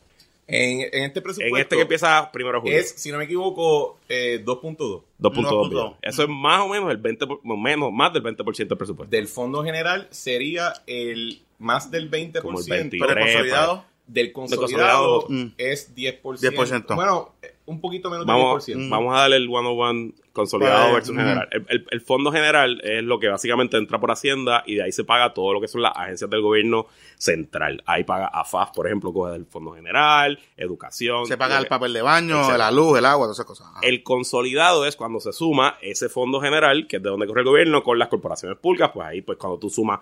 En, en este presupuesto. En este que empieza primero de julio. Es, si no me equivoco, eh, 2.2. 2.2 1.2. billones. Eso es más o menos el 20, por- menos, más del 20% del presupuesto. Del fondo general sería el más del 20%. Como el 23, Pero consolidado. Del consolidado, consolidado, mm. es 10%. 10%. Bueno, un poquito menos Vamos, del 10%. vamos a darle el 101 consolidado Pues, versus general. El, el- el fondo general es lo que básicamente entra por Hacienda y de ahí se paga todo lo que son las agencias del gobierno central. Ahí paga AFAF, por ejemplo, coge del fondo general, educación. Se paga el que- papel de baño, Etcétera. la luz, el agua, todas esas cosas. El consolidado es cuando se suma ese fondo general, que es de donde corre el gobierno, con las corporaciones públicas, pues ahí, pues cuando tú sumas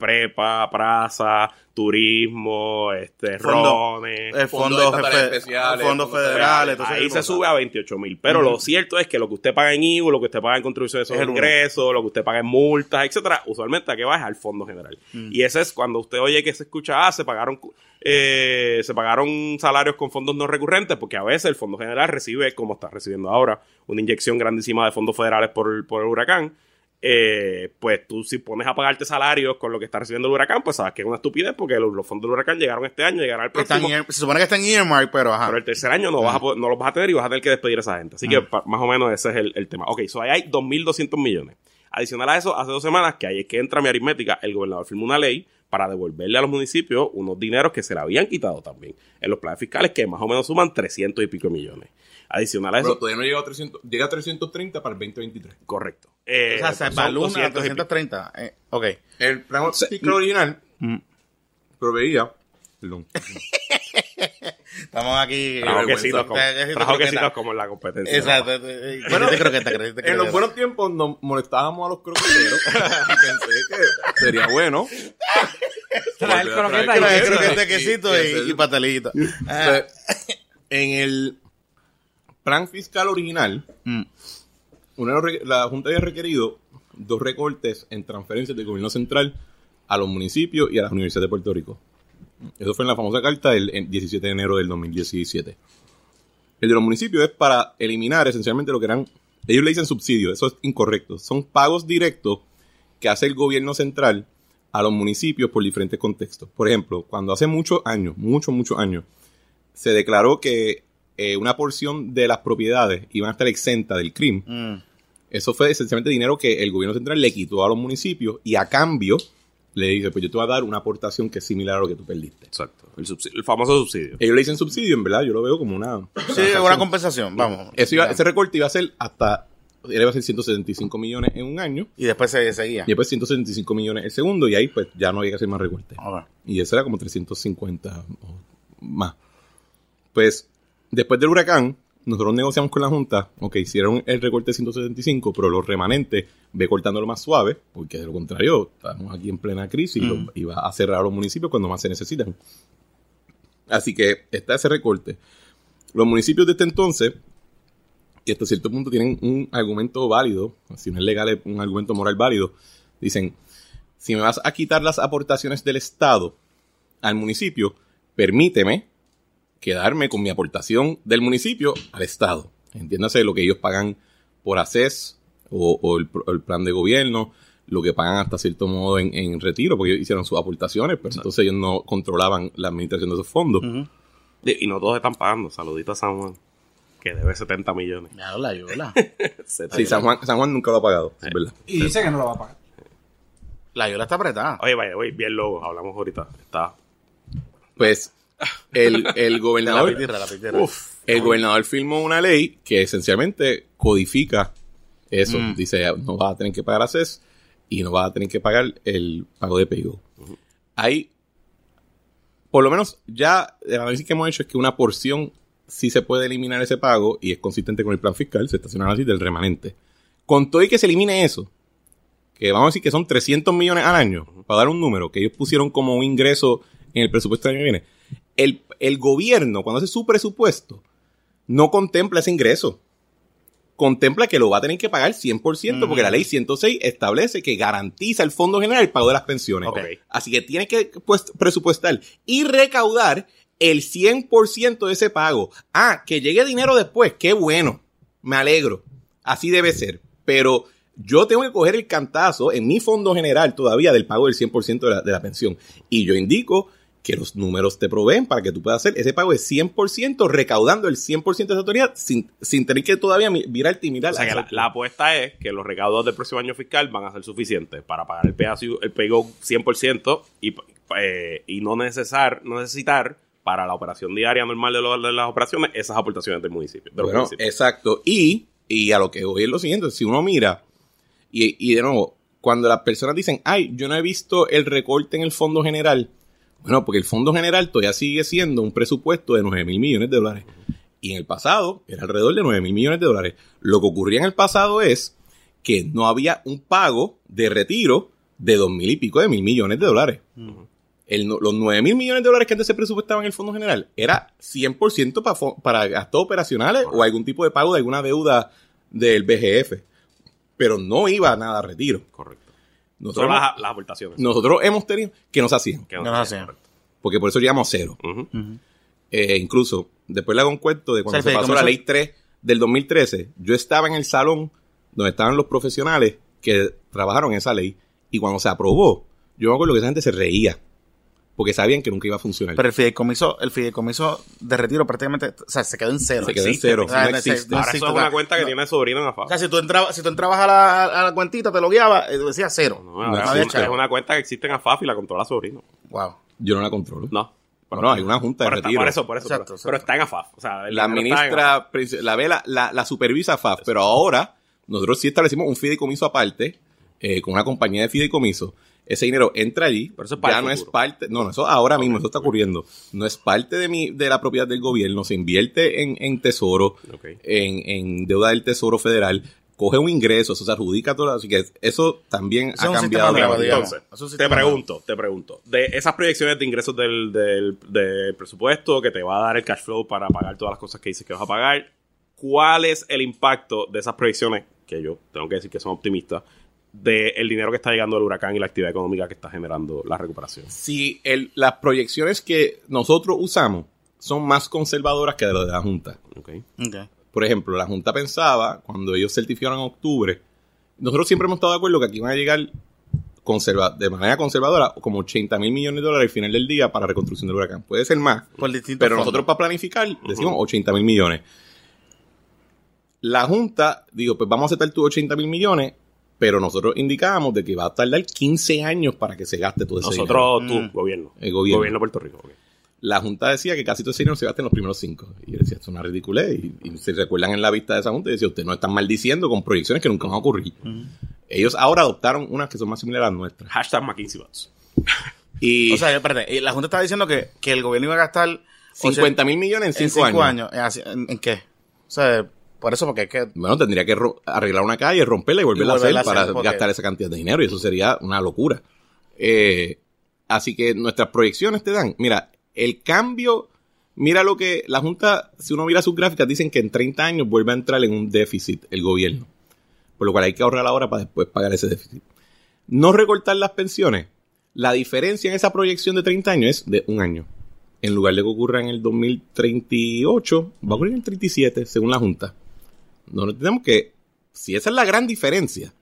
prepa, praza, turismo, este, Fondo- rones, el Fondo fondo, de fe- estatales especiales, fondos fondos federales, entonces ahí se sube a 28 mil. Pero lo cierto es que lo que usted paga en IVU, lo que usted paga en contribuciones Es sobre el uno. ingresos, lo que usted paga en multas, etcétera, usualmente a qué va es al fondo general. Mm. Y ese es cuando usted oye que se escucha, ah, se pagaron eh, se pagaron salarios con fondos no recurrentes, porque a veces el fondo general recibe, como está recibiendo ahora, una inyección grandísima de fondos federales por el huracán. Eh, pues tú si pones a pagarte salarios con lo que está recibiendo el huracán, pues sabes que es una estupidez porque los, los fondos del huracán llegaron este año, llegarán el Están próximo. en- se supone que está en earmark, pero ajá. Pero el tercer año no, vas a poder- no los vas a tener y vas a tener que despedir a esa gente. Así que más o menos ese es el, el tema. Ok, so ahí hay 2.200 millones. Adicional a eso, hace dos semanas, que ahí es que entra mi aritmética, el gobernador firmó una ley para devolverle a los municipios unos dineros que se le habían quitado también en los planes fiscales, que más o menos suman 300 y pico millones. Adicional a Pero eso, todavía no llega a 300, llega a 330 para el 2023. correcto. Eh, o sea, se baluna a 200 y pico. 330. Eh, ok. El plan fiscal original Mm. proveía, perdón, <laughs> Estamos aquí. Trajo vergüenza. quesitos como, Quesito trajo croqueta. quesitos como en la competencia. Exacto. eh, Bueno, Bueno, croqueta, croqueta, En los buenos tiempos nos molestábamos a los croqueteros <laughs> y pensé que sería bueno. Traer Volver a croqueta y quesito. y y, y. Ah, en el plan fiscal original, mm. una la Junta había requerido dos recortes en transferencias del gobierno central a los municipios y a las universidades de Puerto Rico. Eso fue en la famosa carta del el 17 de enero del 2017. El de los municipios es para eliminar esencialmente lo que eran, ellos le dicen subsidios, eso es incorrecto. Son pagos directos que hace el gobierno central a los municipios por diferentes contextos. Por ejemplo, cuando hace muchos años, muchos, muchos años, se declaró que eh, una porción de las propiedades iban a estar exenta del crimen, Mm. eso fue esencialmente dinero que el gobierno central le quitó a los municipios y a cambio le dice, pues yo te voy a dar una aportación que es similar a lo que tú perdiste. Exacto. El, famoso subsidio. Ellos le dicen subsidio, en verdad, yo lo veo como una... Sí, una compensación, vamos. Eso iba- ese recorte iba a ser hasta, él iba a ser 175 millones en un año Y después se seguía. y después 175 millones el segundo y ahí pues ya no había que hacer más recortes. Ok. Y eso era como 350 o más. Pues, después del huracán, nosotros negociamos con la Junta, ok, hicieron el recorte de 175, pero los remanentes ve cortándolo más suave, porque de lo contrario, estamos aquí en plena crisis y, va a cerrar los municipios cuando más se necesitan. Así que está ese recorte. Los municipios de este entonces, y hasta cierto punto tienen un argumento válido, si no es legal, es un argumento moral válido, dicen, si me vas a quitar las aportaciones del Estado al municipio, permíteme quedarme con mi aportación del municipio al Estado. Entiéndase lo que ellos pagan por ACES o, o el, plan de gobierno, lo que pagan hasta cierto modo en, en retiro, porque ellos hicieron sus aportaciones, pero entonces ellos no controlaban la administración de esos fondos. Y y no todos están pagando. Saludito a San Juan, que debe 70 millones. Ya la Yola. <laughs> Sí, San Juan, San Juan nunca lo ha pagado, es verdad. Y dice que no lo va a pagar. La Yola está apretada. Oye, vaya, oye, bien logo, hablamos ahorita. Está. Pues el, el <laughs> La gobernador... pitirra, la pitirra. Uf. El gobernador firmó una ley que esencialmente codifica eso. Mm. Dice, no vas a tener que pagar ACES y no vas a tener que pagar el pago de PayGo. Hay, por lo menos ya el análisis que hemos hecho es que una porción sí se puede eliminar ese pago y es consistente con el plan fiscal, se estaciona así del remanente. Con todo y que se elimine eso, que vamos a decir que son 300 millones al año, para dar un número, que ellos pusieron como un ingreso en el presupuesto del año que viene, el, el gobierno, cuando hace su presupuesto, no contempla ese ingreso. Contempla que lo va a tener que pagar 100%, porque la ley 106 establece que garantiza el Fondo General el pago de las pensiones. Así que tiene que pues, presupuestar y recaudar el 100% de ese pago. Ah, que llegue dinero después, qué bueno. Me alegro. Así debe ser. Pero yo tengo que coger el cantazo en mi fondo general todavía del pago del 100% de la, de la pensión. Y yo indico que los números te proveen para que tú puedas hacer ese pago de 100% recaudando el 100% de esa autoridad sin, sin tener que todavía mi- mirarte y mirar. O sea que la, la apuesta es que los recaudos del próximo año fiscal van a ser suficientes para pagar el PSU, el PayGo 100% y, eh, y no, necesar, no necesitar para la operación diaria normal de, lo- de las operaciones esas aportaciones del municipio. de Bueno, exacto. Y, y a lo que voy es lo siguiente, si uno mira, y, y de nuevo, cuando las personas dicen, ay, yo no he visto el recorte en el Fondo General, bueno, porque el Fondo General todavía sigue siendo un presupuesto de 9 mil millones de dólares. Y en el pasado era alrededor de 9 mil millones de dólares. Lo que ocurría en el pasado es que no había un pago de retiro de dos mil y pico de mil millones de dólares. El los 9 mil millones de dólares que antes se presupuestaban en el Fondo General era 100% pa fo- para gastos operacionales o algún tipo de pago de alguna deuda del BGF. Pero no iba nada a retiro. Correcto. Nosotros, Son las, las aportaciones. nosotros hemos tenido que nos hacían. Que No lo hacían. Porque por eso llegamos a cero. Eh, incluso, después le hago un cuento de cuando O sea, se pasó la ley 3 del 2013. Yo estaba en el salón donde estaban los profesionales que trabajaron en esa ley. Y cuando se aprobó, yo me acuerdo que esa gente se reía. Porque sabían que nunca iba a funcionar. Pero el fideicomiso, el fideicomiso de retiro prácticamente, o sea, se quedó en cero. se quedó en cero. o sea, no no existe. existe. Ahora eso es una cuenta que No. tiene el sobrino en AFA. O sea, si tú entrabas, si tú entrabas a la, a la cuentita, te lo guiaba, eh, decía cero. No, No, había es, una cuenta que existe en AFAF y la controla sobrino. Wow. Yo no la controlo. No. Bueno, hay una junta de está- retiro. por eso, por eso. Exacto, pero, exacto. pero está en AFAF. O sea, la AFAF. ministra, la vela, la, la supervisa FAF, pero ahora nosotros sí establecimos un fideicomiso aparte, eh, con una compañía de fideicomiso. Ese dinero entra allí, Pero eso es para ya no es parte, no, no, eso ahora mismo, eso está ocurriendo. No es parte de mi, de la propiedad del gobierno, se invierte en, en tesoro, en, en deuda del tesoro federal, coge un ingreso, eso se adjudica todo, así que eso también Eso ha cambiado. sistema nuevo. Entonces, es te pregunto, te pregunto. De esas proyecciones de ingresos del, del, del presupuesto que te va a dar el cash flow para pagar todas las cosas que dices que vas a pagar, ¿cuál es el impacto de esas proyecciones, que yo tengo que decir que son optimistas, del dinero que está llegando del huracán y la actividad económica que está generando la recuperación? si el- las proyecciones que nosotros usamos son más conservadoras que de las de la Junta. Ok. Ok. Por ejemplo, la Junta pensaba, cuando ellos certificaron en octubre, nosotros siempre hemos estado de acuerdo que aquí van a llegar conserva de manera conservadora como 80 mil millones de dólares al final del día para reconstrucción del huracán. Puede ser más, Por pero fondos. nosotros para planificar decimos 80 mil millones. La Junta digo, pues vamos a aceptar tus 80 mil millones, pero nosotros indicábamos de que va a tardar 15 años para que se gaste todo ese dinero. Nosotros, tú, Mm. gobierno. El gobierno. Gobierno de Puerto Rico. la Junta decía que casi todo ese dinero se gasta en los primeros cinco. Y yo decía, esto es una ridiculez. Y, y se recuerdan en la vista de esa Junta y decía, ustedes no están maldiciendo con proyecciones que nunca van a ocurrir. Ellos ahora adoptaron unas que son más similares a las nuestras. Hashtag McKinsey. <laughs> Y O sea, espérate, la Junta estaba diciendo que, que el gobierno iba a gastar 50 mil millones en en cinco, cinco años. años. ¿En, así- en- en qué? O sea, por eso, porque es que Bueno, tendría que arreglar una calle, romperla y volverla, Y volverla a a hacer hacer, para porque- gastar esa cantidad de dinero. Y eso sería una locura. Eh, así que nuestras proyecciones te dan, mira, el cambio, mira lo que la Junta, si uno mira sus gráficas, dicen que en 30 años vuelve a entrar en un déficit el gobierno. Por lo cual hay que ahorrar ahora para después pagar ese déficit. No recortar las pensiones. La diferencia en esa proyección de 30 años es de un año. En lugar de que ocurra en el 2038, va a ocurrir en el 37, según la Junta. No tenemos que, si esa es la gran diferencia,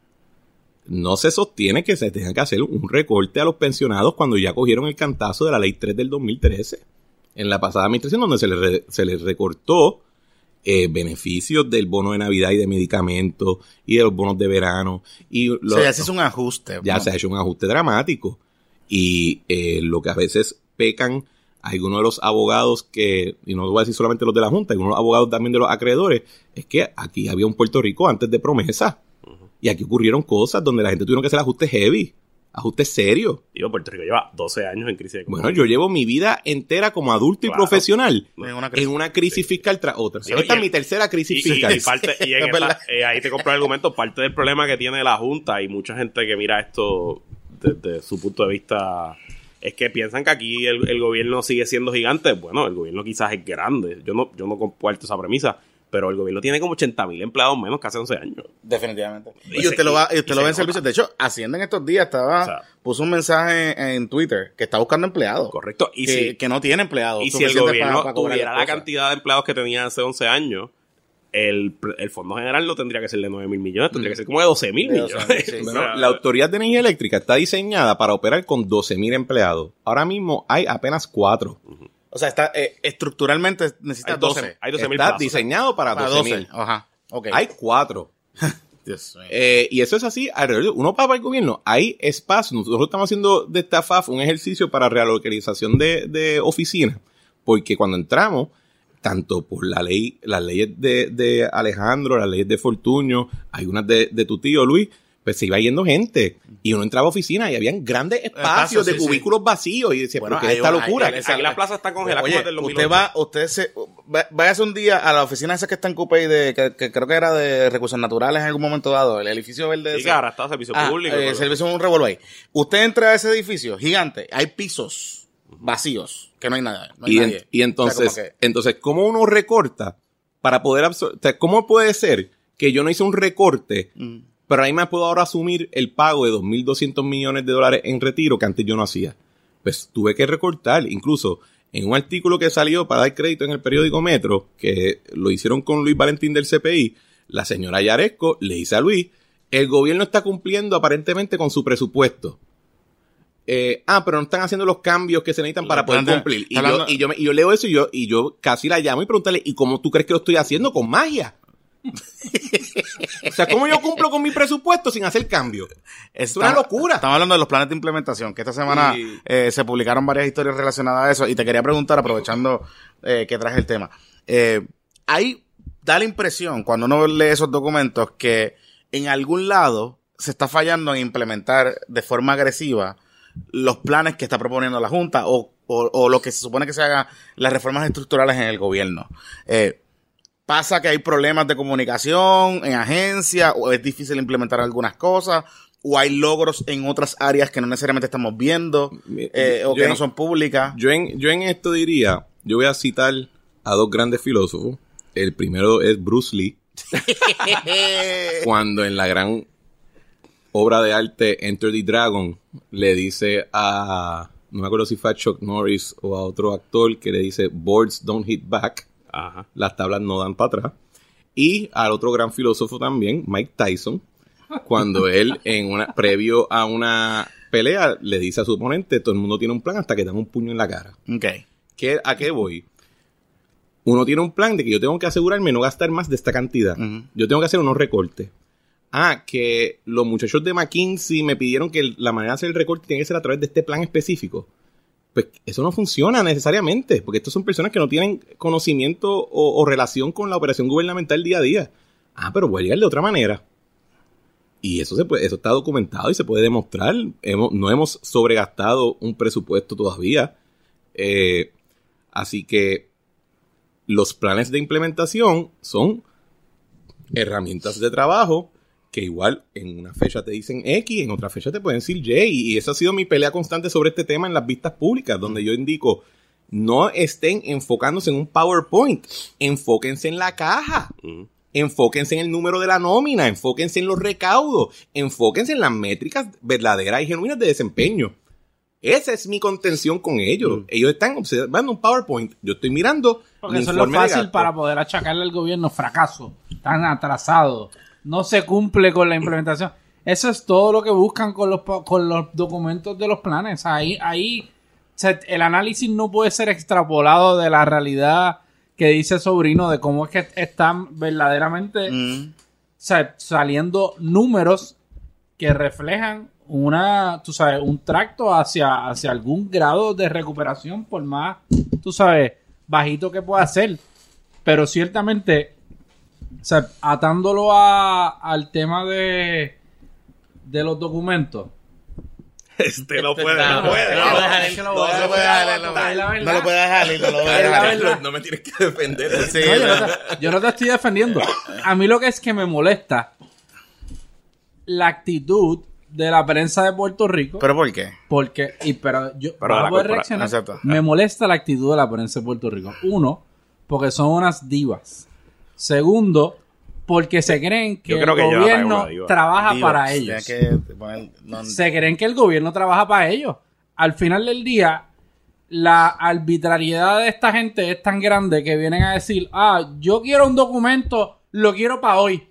no se sostiene que se tenga que hacer un recorte a los pensionados cuando ya cogieron el cantazo de la ley 3 del 2013. En la pasada administración, donde se les, se les recortó eh, beneficios del bono de Navidad y de medicamentos y de los bonos de verano. Y o lo- sea, ya se hizo un ajuste. ya ¿no? se ha hecho un ajuste dramático. Y eh, lo que a veces pecan algunos de los abogados que, y no voy a decir solamente los de la Junta, algunos abogados también de los acreedores, es que aquí había un Puerto Rico antes de promesa. Y aquí ocurrieron cosas donde la gente tuvieron que hacer ajustes heavy. Ajuste serio. Digo, Puerto Rico lleva 12 años en crisis Bueno, económica. yo llevo mi vida entera como adulto y profesional En una crisis. en una crisis fiscal tras otra. Sí, Esta es mi tercera crisis Y, fiscal. y parte, y <laughs> en Es esta- verdad. eh, ahí te compro el argumento, parte del problema que tiene la Junta y mucha gente que mira esto desde su punto de vista es que piensan que aquí el, el gobierno sigue siendo gigante. Bueno, el gobierno quizás es grande. Yo no, yo no comparto esa premisa. Pero el gobierno tiene como 80 mil empleados menos que hace 11 años. Definitivamente. Pues Y usted lo va, y usted lo ve en servicios. De hecho, Hacienda en estos días estaba, O sea, puso un mensaje en, en Twitter que está buscando empleados. Correcto. Y que, si, que no tiene empleados. y si el gobierno para- para cobrar tuviera la cantidad de empleados que tenía hace 11 años, el, el fondo general no tendría que ser de 9 mil millones, tendría que ser como de 12 mil De 12 millones. mil, sí. <laughs> O Bueno, sea, la Autoridad de Energía Eléctrica está diseñada para operar con 12.000 empleados. Ahora mismo hay apenas 4. O sea, está, eh, estructuralmente necesita hay 12 12. hay 12 mil Está plazos. diseñado para Para 12.000. 12. Ajá. Ok. Hay 4. <laughs> Dios mío. Eh, y eso es así alrededor. Uno para el gobierno. Hay espacio. Nosotros estamos haciendo de esta FAF un ejercicio para realocalización de, de oficinas. Porque cuando entramos, tanto por la ley, las leyes de, de Alejandro, las leyes de Fortuño, hay unas de, de tu tío Luis, pues se iba yendo gente. Y uno entraba a oficina y habían grandes espacios Espacios, de sí, sí. cubículos vacíos. Y decía, Bueno, ¿pero qué hay esta hay- locura? hay- Aquí la plaza está congelada Oye, como desde el 2008. usted va, usted se, va- váyase un día a la oficina esa que está en Coupé de, que, que creo que era de recursos naturales en algún momento dado, el edificio verde. Sí, ese. está servicio Ah, público. eh, servicio un revuelo ahí. Usted entra a ese edificio gigante, hay pisos vacíos, que no hay nada. No hay y, en- nadie. y O entonces, sea, entonces, ¿cómo uno recorta para poder absorber? ¿Cómo puede ser que yo no hice un recorte, mm, pero ahí me puedo ahora asumir el pago de 2.200 millones de dólares en retiro que antes yo no hacía? Pues tuve que recortar, incluso en un artículo que salió para dar crédito en el periódico Metro, que lo hicieron con Luis Valentín del CPI, la señora Yaresco le dice a Luis, el gobierno está cumpliendo aparentemente con su presupuesto. Eh, ah, pero no están haciendo los cambios que se necesitan para poder cumplir. Y yo, y, yo, me- y yo leo eso y yo, y yo casi la llamo y preguntarle, ¿y cómo tú crees que lo estoy haciendo? Con magia. <laughs> o sea, ¿cómo yo cumplo con mi presupuesto sin hacer cambio? Es una Estamos- locura. Estamos hablando de los planes de implementación, que esta semana eh, se publicaron varias historias relacionadas a eso. Y te quería preguntar, aprovechando eh, que traje el tema. Eh, hay, da la impresión, cuando uno lee esos documentos, que en algún lado se está fallando en implementar de forma agresiva los planes que está proponiendo la Junta o, o, o lo que se supone que se haga las reformas estructurales en el gobierno. Eh, pasa que hay problemas de comunicación en agencia o es difícil implementar algunas cosas o hay logros en otras áreas que no necesariamente estamos viendo eh, o Yo que en- no son públicas. Yo en, yo en esto diría, yo voy a citar a dos grandes filósofos. El primero es Bruce Lee, <laughs> cuando en la gran obra de arte Enter the Dragon le dice a, no me acuerdo si fue a Chuck Norris o a otro actor que le dice, boards don't hit back, Ajá. las tablas no dan para atrás. Y al otro gran filósofo también, Mike Tyson, cuando <laughs> él, en una, previo a una pelea, le dice a su oponente, todo el mundo tiene un plan hasta que dan un puño en la cara. Ok. ¿Qué, ¿A qué voy? Uno tiene un plan de que yo tengo que asegurarme no gastar más de esta cantidad. Yo tengo que hacer unos recortes. Ah, que los muchachos de McKinsey me pidieron que la manera de hacer el recorte tiene que ser a través de este plan específico. Pues eso no funciona necesariamente, porque estos son personas que no tienen conocimiento o, o relación con la operación gubernamental día a día. Ah, pero voy a llegar de otra manera. Y eso se puede, eso está documentado y se puede demostrar. Hemos, no hemos sobregastado un presupuesto todavía. Eh, así que los planes de implementación son herramientas de trabajo que igual en una fecha te dicen X, en otra fecha te pueden decir Y. Y esa ha sido mi pelea constante sobre este tema en las vistas públicas, donde yo indico, no estén enfocándose en un PowerPoint, enfóquense en la caja. Enfóquense en el número de la nómina, enfóquense en los recaudos, enfóquense en las métricas verdaderas y genuinas de desempeño. Esa es mi contención con ellos. Ellos están observando un PowerPoint. Yo estoy mirando. Porque mi eso es lo fácil para poder achacarle al gobierno fracaso. Tan atrasado. No se cumple con la implementación. Eso es todo lo que buscan con los, con los documentos de los planes. Ahí, ahí el análisis no puede ser extrapolado de la realidad que dice Sobrino de cómo es que están verdaderamente Mm. sa- saliendo números que reflejan una, tú sabes, un tracto hacia, hacia algún grado de recuperación, por más, tú sabes, bajito que pueda ser. Pero ciertamente, o sea, atándolo a- al tema de, de los documentos, Este no puede, está- no puede. no no. no se puede dejar, no puede- no lo puede dejar no lo puede dejar. No me tienes que defender. Sí, No, yo, no. no te, yo no te estoy defendiendo. A mí lo que es que me molesta la actitud de la prensa de Puerto Rico. ¿Pero por qué? Porque, y pero yo Pero corpora- reaccionar. Me molesta la actitud de la prensa de Puerto Rico. Uno, porque son unas divas. Segundo, porque se creen que creo el que gobierno una trabaja para ellos. que poner- no- Se creen que el gobierno trabaja para ellos. Al final del día, la arbitrariedad de esta gente es tan grande que vienen a decir, ah, yo quiero un documento, lo quiero para hoy.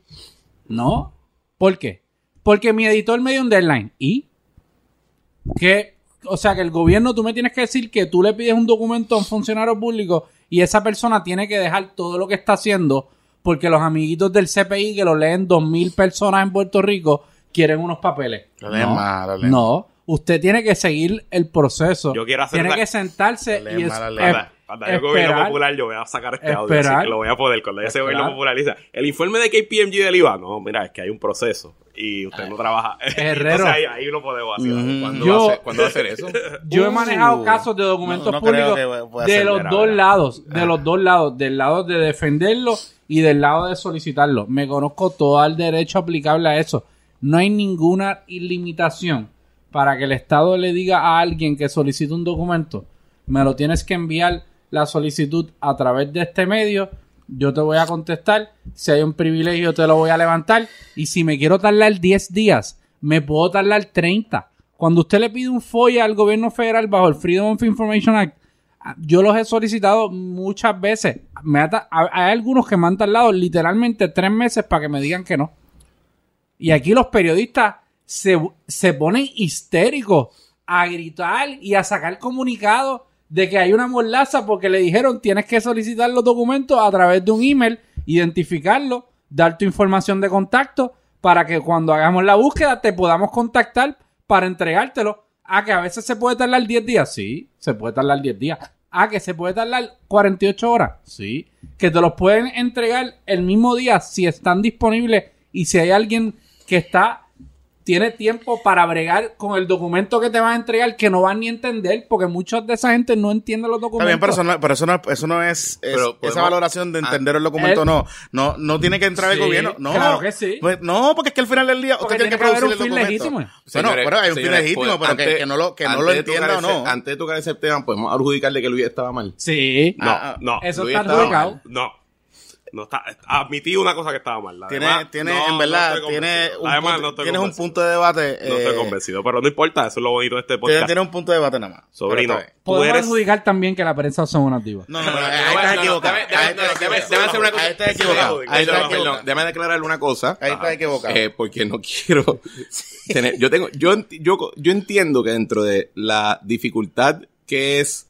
No. ¿Por qué? Porque mi editor me dio un deadline. ¿Y? Que, o sea, que el gobierno, tú me tienes que decir que tú le pides un documento a un funcionario público y esa persona tiene que dejar todo lo que está haciendo porque los amiguitos del CPI que lo leen dos mil personas en Puerto Rico quieren unos papeles. Lo leen no, mal, lo leen. no, usted tiene que seguir el proceso. Yo quiero hacer Tiene que sentarse Lo leen y es- mal, lo es- leen Cuando, cuando haya gobierno esperar- popular, yo voy a sacar este audio. esperar- así que lo voy a poner. Cuando haya ese esperar. gobierno popular, dice, el informe de KPMG del IVA. No, mira, es que hay un proceso y usted no trabaja. <laughs> Herrero. Entonces ahí, ahí lo podemos hacer. Ujú. ¿Cuándo, Yo- va a hacer, ¿Cuándo va a hacer eso? <laughs> Yo he Uh, manejado casos de documentos no- públicos de los dos lados, de los dos lados, del lado de defenderlo y del lado de solicitarlo. Me conozco todo el derecho aplicable a eso. No hay ninguna limitación para que el Estado le diga a alguien que solicite un documento, me lo tienes que enviar la solicitud a través de este medio, yo te voy a contestar, si hay un privilegio te lo voy a levantar y si me quiero tardar 10 días, me puedo tardar 30. Cuando usted le pide un FOIA al gobierno federal bajo el Freedom of Information Act, yo los he solicitado muchas veces. Hay algunos que me han tardado literalmente tres meses para que me digan que no. Y aquí los periodistas se, se ponen histéricos a gritar y a sacar comunicados de que hay una morlaza porque le dijeron tienes que solicitar los documentos a través de un email, identificarlo, dar tu información de contacto para que cuando hagamos la búsqueda te podamos contactar para entregártelo. Ah, que a veces se puede tardar 10 días. Sí, se puede tardar 10 días. Ah, que se puede tardar 48 horas. Sí. Que te los pueden entregar el mismo día si están disponibles y si hay alguien que está tiene tiempo para bregar con el documento que te van a entregar que no van ni a entender porque muchas de esa gente no entiende los documentos. bien, pero eso no, pero eso no, eso no es, es- Pero podemos- esa valoración de entender el documento, él- no, no, no tiene que entrar el Sí, gobierno, no. claro que sí. Pues, no, porque es que al final del día Porque usted tiene que tiene que haber producir el un fin documento. legítimo. Bueno, pero hay un fin señores, legítimo, pues, pero que, antes- que no lo, que no lo entienda o ese- no. Antes de tocar ese tema, podemos adjudicarle que Luis estaba mal. Sí. No, Ah, ah, no. Eso Luis está adjudicado. No. No está, admití una cosa que estaba mal. La Tiene, demás, tiene, no, en no verdad, estoy tiene convencido. un punto, no tienes un punto de debate. No estoy eh, convencido, pero no importa, eso es lo bonito de este podcast. tiene un punto de debate nada más. Sobrino, Podemos eres... adjudicar también que la prensa son unas divas. No, no, no, No, ahí no, estás no, no, equivocado. déjame hacer una cosa. Ahí estás equivocado. Ahí Perdón, estás perdón, equivocado. déjame declararle una cosa. Ahí estás equivocado. Eh, porque no quiero <laughs> tener, yo tengo, yo, yo, yo entiendo que dentro de la dificultad que es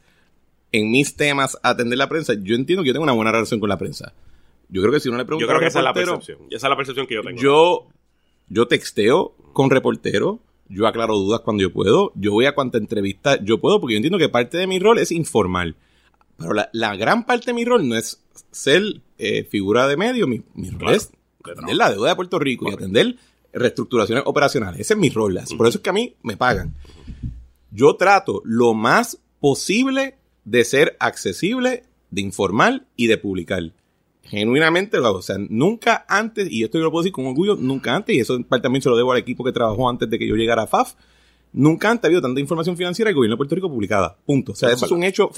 en mis temas atender la prensa, yo entiendo que yo tengo una buena relación con la prensa. Yo creo que si uno le pregunta Yo creo que esa es la percepción. Esa es la percepción que yo tengo. yo, yo texteo con reporteros, yo aclaro dudas cuando yo puedo, yo voy a cuanta entrevista yo puedo, porque yo entiendo que parte de mi rol es informar. Pero la, la gran parte de mi rol no es ser eh, figura de medio, mi, mi rol Claro, es de atender la deuda de Puerto Rico y atender reestructuraciones operacionales. Ese es mi rol. así. Por eso es que a mí me pagan. Yo trato lo más posible de ser accesible, de informar y de publicar. Genuinamente lo hago. O sea, nunca antes, y esto yo lo puedo decir con orgullo, nunca antes, y eso en parte también se lo debo al equipo que trabajó antes de que yo llegara a FAF, nunca antes ha habido tanta información financiera del gobierno de Puerto Rico publicada. Punto. O sea, eso es un hecho.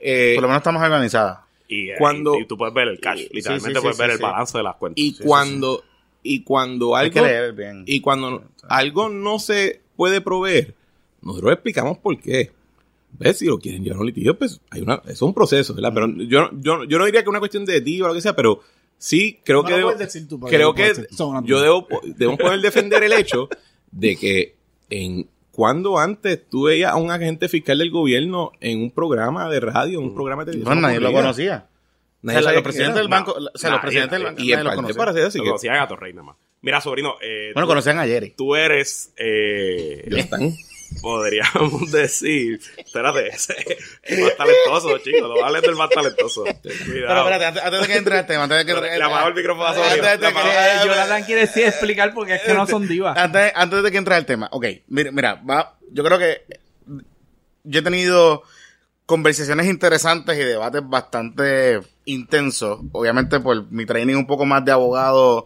Eh, Por lo menos estamos organizadas. Y, eh, cuando- y tú puedes ver el cash, literalmente sí, sí, puedes sí, ver sí, el sí. balance de las cuentas. y sí, cuando, y cuando Hay que algo, leer bien. y cuando algo no se puede proveer, nosotros explicamos por qué. ¿Ves? Si lo quieren llevar a un litigio, pues hay una, eso es un proceso, ¿verdad? Pero yo, yo, yo no diría que es una cuestión de diva o lo que sea, pero sí creo que debo, creo que yo debo, debemos poder defender el hecho de que en cuando antes tú veías a un agente fiscal del gobierno en un programa de radio, en un programa de televisión. Bueno, nadie lo conocía. Nadie O sea, los presidentes del banco, No, o sea, los nadie, presidentes del banco, Y nadie los conocía. para ser así Lo que conocía a Gato Rey nada más. Mira, sobrino, eh, Bueno, tú, conocían a Jerry. tú eres... Eh, ya están. Podríamos <laughs> decir, espérate, ese es más talentoso, chicos, no hables del más talentoso. Pero Cuidado. espérate, antes, antes de que entre el tema, antes de que entre Le apago el micrófono a Eh, Jonathan quiere decir explicar porque es que no son divas. Antes, antes de que entre el tema, ok, mira, mira va, yo creo que yo he tenido conversaciones interesantes y debates bastante intensos, obviamente por mi training un poco más de abogado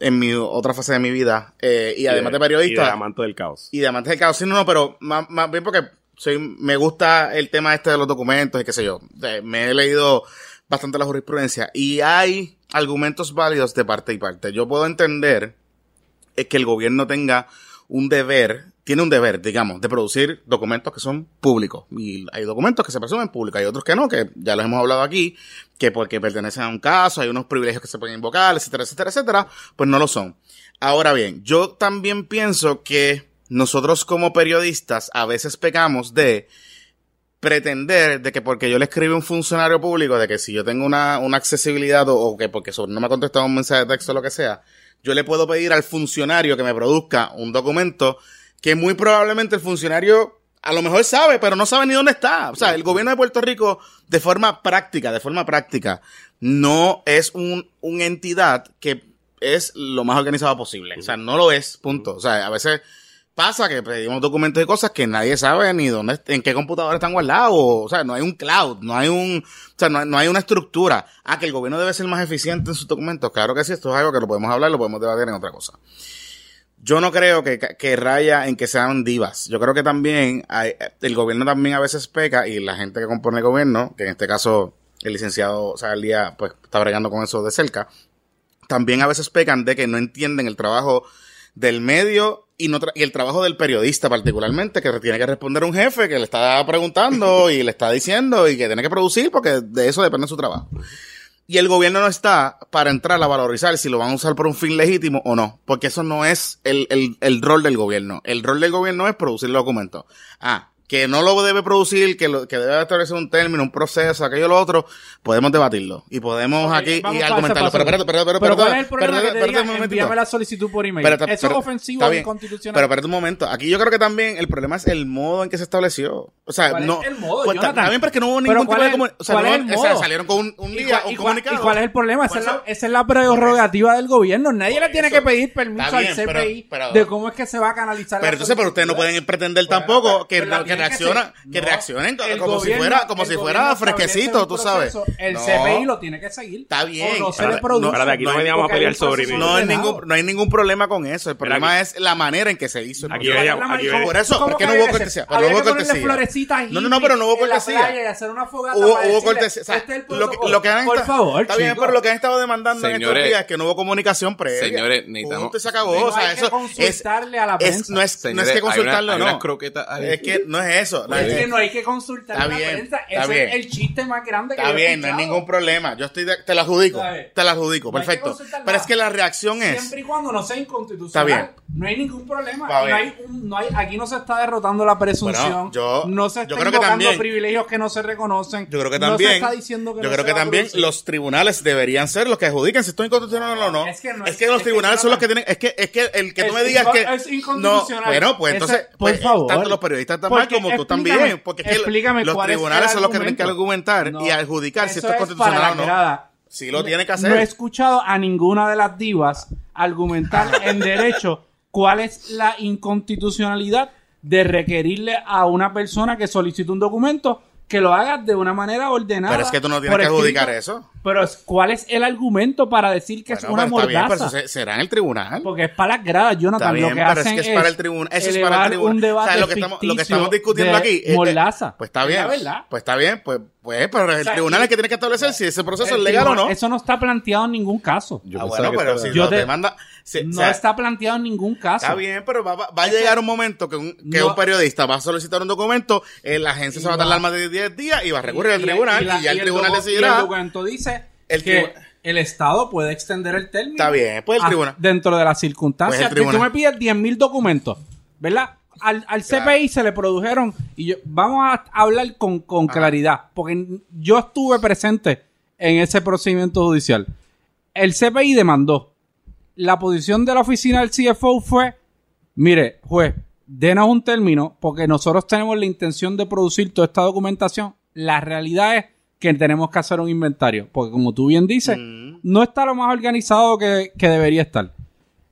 en mi otra fase de mi vida, eh, y además de Y periodista. de amante del caos. y de amantes del caos. Sí, no, no, pero más, más bien porque soy, me gusta el tema este de los documentos y qué sé yo. Eh, Me he leído bastante la jurisprudencia y hay argumentos válidos de parte y parte. Yo puedo entender es que el gobierno tenga un deber, tiene un deber, digamos, de producir documentos que son públicos. Y hay documentos que se presumen públicos, hay otros que no, que ya los hemos hablado aquí, que porque pertenecen a un caso, hay unos privilegios que se pueden invocar, etcétera, etcétera, etcétera, pues no lo son. Ahora bien, yo también pienso que nosotros como periodistas a veces pecamos de pretender de que porque yo le escribo a un funcionario público, de que si yo tengo una, una accesibilidad o, o que porque no me ha contestado un mensaje de texto o lo que sea, yo le puedo pedir al funcionario que me produzca un documento que muy probablemente el funcionario a lo mejor sabe, pero no sabe ni dónde está. O sea, el gobierno de Puerto Rico, de forma práctica, de forma práctica, no es un, una entidad que es lo más organizado posible. O sea, no lo es, punto. O sea, a veces pasa que pedimos documentos y cosas que nadie sabe ni dónde, en qué computadora están guardados. O sea, no hay un cloud, no hay un, o sea, no hay, no hay una estructura. Ah, que el gobierno debe ser más eficiente en sus documentos. Claro que sí, esto es algo que lo podemos hablar, lo podemos debatir en otra cosa. Yo no creo que, que raya en que sean divas. Yo creo que también el gobierno también a veces peca y la gente que compone el gobierno, que en este caso el licenciado, día, pues está bregando con eso de cerca, también a veces pecan de que no entienden el trabajo del medio y, no tra- y el trabajo del periodista particularmente, que tiene que responder un jefe que le está preguntando y le está diciendo y que tiene que producir porque de eso depende su trabajo. Y el gobierno no está para entrar a valorizar si lo van a usar por un fin legítimo o no, porque eso no es el, el, el rol del gobierno. El rol del gobierno es producir documentos. Ah, que no lo debe producir, que, lo, que debe establecer un término, un proceso, aquello lo otro, podemos debatirlo. Y podemos Ok, aquí y argumentarlo. Pero espérate, espérate, espérate, Pero ¿cuál es el problema espérate, que te diga, un envíame la solicitud por email? Espérate, Eso es pero- ofensivo e inconstitucional. Pero espérate un momento. Aquí yo creo que también el problema es el modo en que se estableció. O sea, ¿Cuál es no. el modo, pues, está- Jonathan? está bien, pero es que no hubo Pero ningún ¿cuál tipo de es- comunicación. O sea, no- es el o sea, salieron con un, un ¿Y día, un comunicado. ¿Y cuál es el problema? Esa es, la, esa es la prerrogativa del gobierno. Nadie le tiene que pedir permiso al pero- CPI pero- de cómo es que se va a canalizar Pero entonces, pero ustedes no pueden pretender tampoco que, que reacciona, que No, reaccionen como si fuera, como si fuera fresquecito, tú sabes. El No. CPI lo tiene que seguir. Está bien. O no se Ahora, le produce. no, aquí no veníamos a pelear sobre No hay ningún, no hay ningún problema con eso. El problema es la manera en que se hizo. Aquí proceso. veníamos- ¿Cuál es aquí la veníamos- Por eso, ¿Cómo porque que no hubo que cortesía. Pero no hubo que cortesía. No, no, no, pero no hubo cortesía. Hubo, cortesía. Este es el lo, que, que han Por favor, Está bien, pero lo que han estado demandando en estos días es que no hubo comunicación previa. señores, necesitamos- se acabó. No o sea, hay que eso es, consultarle a la prensa. no es, que consultarlo, no. Es que no es eso. La- Es que no hay que consultar Está la bien, prensa. está Ese bien. es el chiste más grande que Está yo he bien, no hay ningún problema. Yo estoy de- te lo adjudico. Te lo adjudico, No perfecto. Pero es que la reacción es. Siempre y cuando no sea inconstitucional. Está bien. No hay ningún problema. No hay un- no hay, aquí no se está derrotando la presunción. Bueno, yo- no se yo está creo que invocando también- privilegios que no se reconocen. Yo creo que No también. se está diciendo que yo creo que también los tribunales deberían ser los que adjudican si esto es inconstitucional o no. Es que no es que los tribunales son los que tienen. Es que, es que el que tú me digas que. es inconstitucional. No, bueno, pues entonces. por pues, favor. Tanto los periodistas están mal como tú también. Porque explícame los tribunales son los que tienen que argumentar No, y adjudicar si esto es constitucional o no. Sí lo tiene que hacer. No he escuchado a ninguna de las divas argumentar <laughs> en derecho cuál es la inconstitucionalidad de requerirle a una persona que solicite un documento que lo haga de una manera ordenada. Pero es que tú no tienes que adjudicar escrito. eso. Pero es- ¿cuál es el argumento para decir que es una pero está bien, mordaza? pero eso se- será en el tribunal. Porque es para las gradas, Jonathan. Está bien, lo que pero es hacen que es para el tribunal. Eso es para el tribunal. un debate O sea, lo que estamos, lo que ficticio estamos discutiendo aquí. eh, eh, mordaza. pues está Es bien. la verdad. Pues está bien. Pues, pues, pero el sea, tribunal y- es que tiene que establecer si ese proceso El es legal o no. Eso no está planteado en ningún caso. Yo ah, bueno, que pero si Yo te- demanda. No o sea, está planteado en ningún caso. Está bien, pero va, va- a llegar un momento que, un, que No. un periodista va a solicitar un documento, eh, la agencia se va a tardar más de 10 días y va a recurrir al tribunal y, la- ya el y tribunal decidirá. El documento dice El que el Estado puede extender el término. Está bien, pues el a- tribunal. Dentro de las circunstancias. Pues el Si tú me pides 10.000 documentos, ¿verdad? Al, al CPI se le produjeron, y yo, vamos a hablar con, con claridad, porque yo estuve presente en ese procedimiento judicial. El CPI demandó. La posición de la oficina del CFO fue, mire, juez, denos un término, porque nosotros tenemos la intención de producir toda esta documentación. La realidad es que tenemos que hacer un inventario, porque como tú bien dices, Mm. no está lo más organizado que, que debería estar.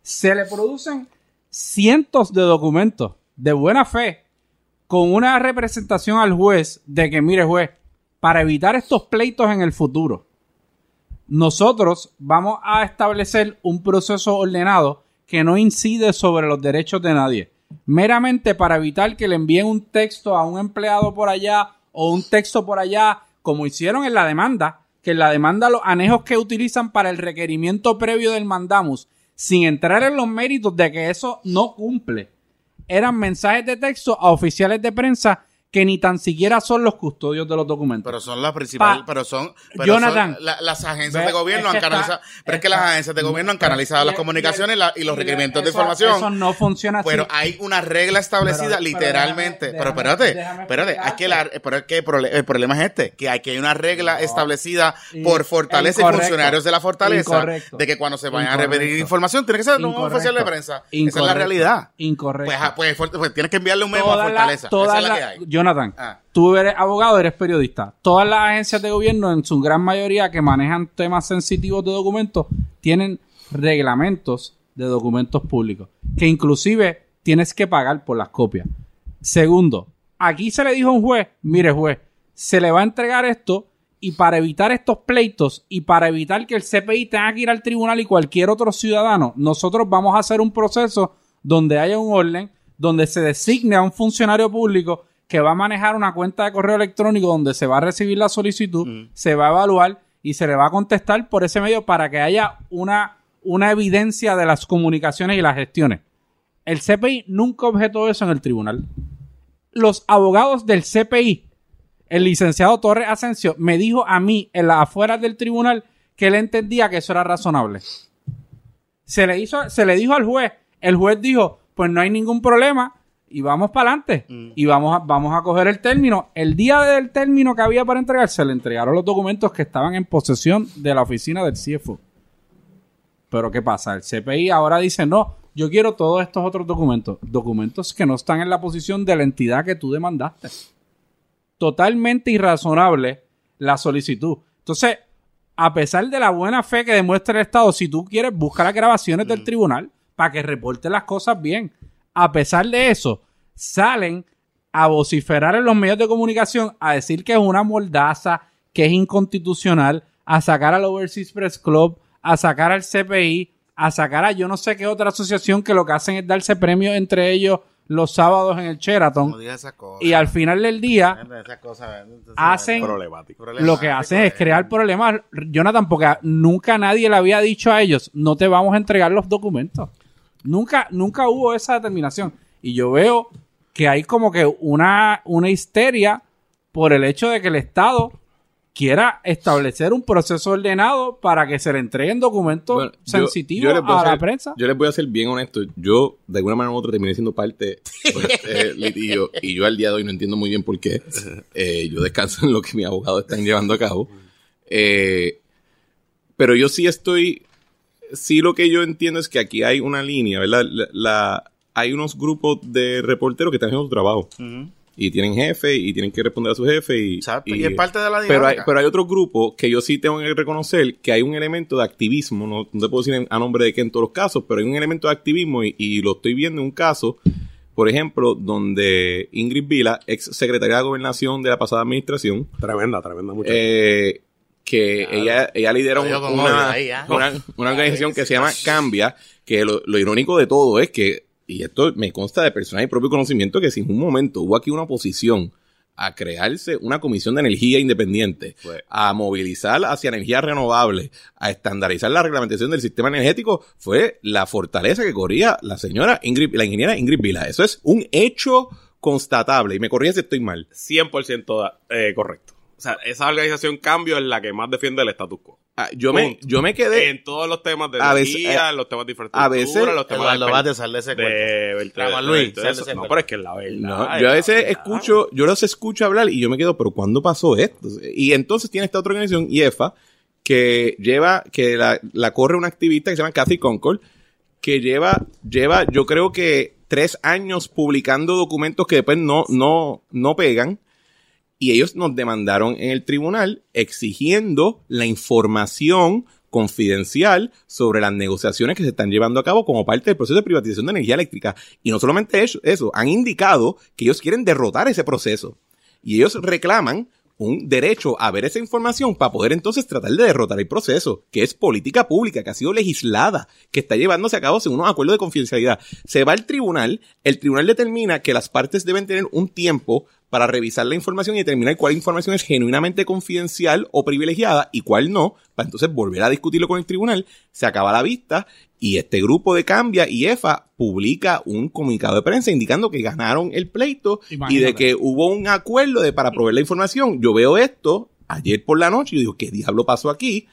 Se le producen cientos de documentos de buena fe con una representación al juez de que, mire juez, para evitar estos pleitos en el futuro, nosotros vamos a establecer un proceso ordenado que no incide sobre los derechos de nadie. Meramente para evitar que le envíen un texto a un empleado por allá o un texto por allá, como hicieron en la demanda, que en la demanda los anejos que utilizan para el requerimiento previo del mandamus, sin entrar en los méritos de que eso no cumple, eran mensajes de texto a oficiales de prensa que ni tan siquiera son los custodios de los documentos. Pero son las principales, Pa- pero son, pero Jonathan. son la- las agencias de gobierno es han está- canalizado, pero es que las agencias de gobierno han canalizado las comunicaciones y, la- y los requerimientos de información. Eso no funciona así. Pero hay una regla establecida Pero- pero literalmente. déjame- pero espérate, espérate, hay que la, pero es que el, prole- el problema es este, que hay que hay una regla establecida Y- por Fortaleza y incorrecto. funcionarios de la Fortaleza Incorrecto. de que cuando se vayan a Incorrecto. repetir información tiene que ser un Incorrecto. oficial de prensa. Esa es la Incorrecto. realidad. Incorrecto. Pues, ah, pues, pues tienes que enviarle un memo a Fortaleza. todas Esa es la que hay. Jonathan, Ah. tú eres abogado, eres periodista. Todas las agencias de gobierno, en su gran mayoría, que manejan temas sensitivos de documentos, tienen reglamentos de documentos públicos, que inclusive tienes que pagar por las copias. Segundo, aquí se le dijo a un juez, mire juez, se le va a entregar esto y para evitar estos pleitos y para evitar que el CPI tenga que ir al tribunal y cualquier otro ciudadano, nosotros vamos a hacer un proceso donde haya un orden, donde se designe a un funcionario público que va a manejar una cuenta de correo electrónico donde se va a recibir la solicitud, se va a evaluar y se le va a contestar por ese medio para que haya una, una evidencia de las comunicaciones y las gestiones. El CPI nunca objetó eso en el tribunal. Los abogados del CPI, el licenciado Torres Asensio, me dijo a mí en las afueras del tribunal que él entendía que eso era razonable. Se le, hizo, se le dijo al juez, el juez dijo, pues no hay ningún problema y vamos para adelante. Y vamos a, vamos a coger el término. El día del término que había para entregar, se le entregaron los documentos que estaban en posesión de la oficina del CFO. Pero ¿qué pasa? El CPI ahora dice, no, yo quiero todos estos otros documentos. Documentos que no están en la posición de la entidad que tú demandaste. Totalmente irrazonable la solicitud. Entonces, a pesar de la buena fe que demuestra el Estado, si tú quieres, busca las grabaciones del tribunal para que reporte las cosas bien. A pesar de eso, salen a vociferar en los medios de comunicación a decir que es una mordaza, que es inconstitucional, a sacar al Overseas Press Club, a sacar al CPI, a sacar a yo no sé qué otra asociación que lo que hacen es darse premios entre ellos los sábados en el Sheraton. No digas esas cosas. Y al final del día, Esas cosas, entonces, hacen Problemático. lo que hacen es crear problemas. Jonathan, porque nunca nadie le había dicho a ellos, no te vamos a entregar los documentos. Nunca, nunca hubo esa determinación. Y yo veo que hay como que una, una histeria por el hecho de que el Estado quiera establecer un proceso ordenado para que se le entreguen documentos Bueno, sensitivos yo a la prensa. Yo les voy a ser bien honesto. Yo, de alguna manera u otra, terminé siendo parte de este <laughs> litigio. Y yo al día de hoy no entiendo muy bien por qué. Eh, yo descanso en lo que mis abogados están llevando a cabo. Eh, pero yo sí estoy. Sí, lo que yo entiendo es que aquí hay una línea, ¿verdad? La, la- hay unos grupos de reporteros que están haciendo su trabajo. Y tienen jefe y tienen que responder a su jefe. Y, Exacto, y es parte de la pero hay, dinámica. pero hay otro grupo que yo sí tengo que reconocer que hay un elemento de activismo, no, no te puedo decir en- a nombre de que en todos los casos, pero hay un elemento de activismo y, y lo estoy viendo en un caso, por ejemplo, donde Ingrid Vila, ex secretaria de gobernación de la pasada administración, Tremenda, tremenda muchacha. eh, que ella, ella lidera un- una, ahí, una, una organización que se llama Cambia, que lo, lo irónico de todo es que, y esto me consta de personal y propio conocimiento, que si en un momento hubo aquí una oposición a crearse una comisión de energía independiente, Fue. a movilizar hacia energías renovables, a estandarizar la reglamentación del sistema energético, fue la fortaleza que corría la señora Ingrid, la ingeniera Ingrid Vila. Eso es un hecho constatable. Y me corría si estoy mal. 100% da- eh, correcto. O sea, esa organización Cambio es la que más defiende el status quo. Ah, yo, me, yo me quedé. En todos los temas de A veces, energía, eh, en los temas de infraestructura, a veces, los temas de, vas a sal de ese de Beltrán. Luis, de eso. No, pero es que es la verdad. No, yo a veces verdad. escucho, yo los escucho hablar y yo me quedo, pero ¿cuándo pasó esto? Y entonces tiene esta otra organización, IEFA, que lleva, que la, la corre una activista que se llama Kathy Concord, que lleva, lleva, yo creo que tres años publicando documentos que después no, no, no pegan. Y ellos nos demandaron en el tribunal exigiendo la información confidencial sobre las negociaciones que se están llevando a cabo como parte del proceso de privatización de energía eléctrica. Y no solamente eso, eso han indicado que ellos quieren derrotar ese proceso. Y ellos reclaman un derecho a ver esa información para poder entonces tratar de derrotar el proceso, que es política pública, que ha sido legislada, que está llevándose a cabo según unos acuerdos de confidencialidad. Se va al tribunal, el tribunal determina que las partes deben tener un tiempo para revisar la información y determinar cuál información es genuinamente confidencial o privilegiada y cuál no, para entonces volver a discutirlo con el tribunal, se acaba la vista y este grupo de Cambia y EFA publica un comunicado de prensa indicando que ganaron el pleito y de que hubo un acuerdo de para proveer la información. Yo veo esto ayer por la noche y digo, ¿qué diablo pasó aquí?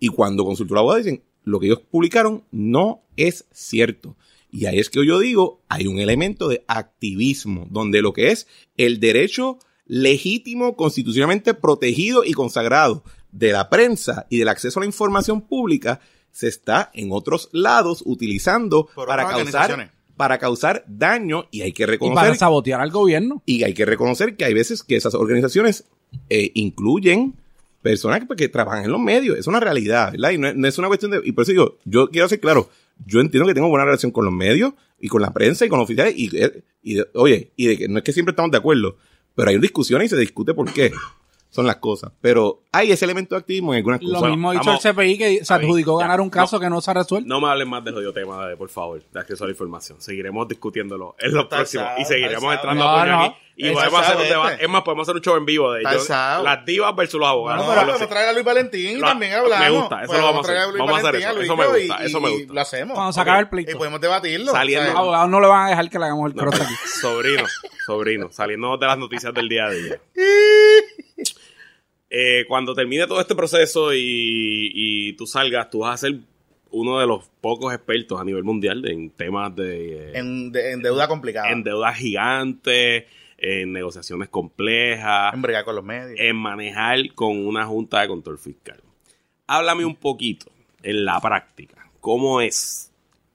Y cuando consultó la abogada dicen, lo que ellos publicaron no es cierto. Y ahí es que yo digo, hay un elemento de activismo, donde lo que es el derecho legítimo, constitucionalmente protegido y consagrado de la prensa y del acceso a la información pública se está en otros lados utilizando Por para causar, para causar daño y hay que Y para reconocer sabotear al gobierno. y hay que reconocer que hay veces que esas organizaciones eh, incluyen personas que, que trabajan en los medios. Es una realidad, ¿verdad? Y no, es- no es una cuestión de... Y por eso digo, yo quiero ser claro, yo entiendo que tengo buena relación con los medios y con la prensa y con los oficiales y, eh, y de- oye, y de que no es que siempre estamos de acuerdo, pero hay discusiones y se discute por qué son las cosas. Pero hay ese elemento de activismo en algunas Lo cosas. mismo ha dicho el CPI que se adjudicó ganar un caso no. que no se ha resuelto. No me hablen más del jodido tema, de, por favor, de acceso a la información. Seguiremos discutiéndolo en los próximos y seguiremos entrando a No, aquí. Y podemos hacer un debate. Es más, podemos hacer un show en vivo de ellos. Las divas versus los abogados. No, pero vamos a traer a Luis Valentín y Lo- también hablamos. me gusta, eso lo vamos a hacer. Vamos a hacer eso, eso me gusta, y- eso me y gusta. Lo hacemos. Cuando se acabe el Y pleito. podemos debatirlo. Saliendo- Los abogados no le van a dejar que le hagamos el cross aquí. sobrino, sobrino, saliendo de las noticias del día a día. <laughs> Eh, cuando termine todo este proceso y, y tú salgas, tú vas a ser uno de los pocos expertos a nivel mundial en temas de, eh, en, de- en deuda complicada. en deudas gigantes, en negociaciones complejas, En bregar con los medios. en manejar con una junta de control fiscal. Háblame un poquito en la práctica. ¿Cómo es?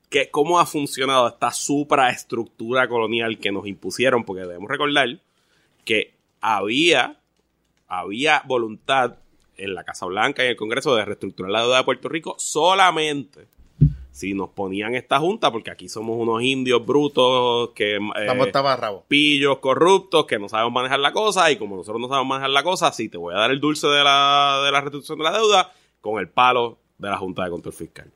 ¿Qué, ¿Cómo ha funcionado esta supraestructura colonial que nos impusieron? Porque debemos recordar que había, había voluntad en la Casa Blanca y en el Congreso de reestructurar la deuda de Puerto Rico solamente si nos ponían esta junta, porque aquí somos unos indios brutos que... eh, pillos corruptos que no sabemos manejar la cosa y como nosotros no sabemos manejar la cosa, sí te voy a dar el dulce de la, de la de la deuda con el palo de la Junta de Control Fiscal.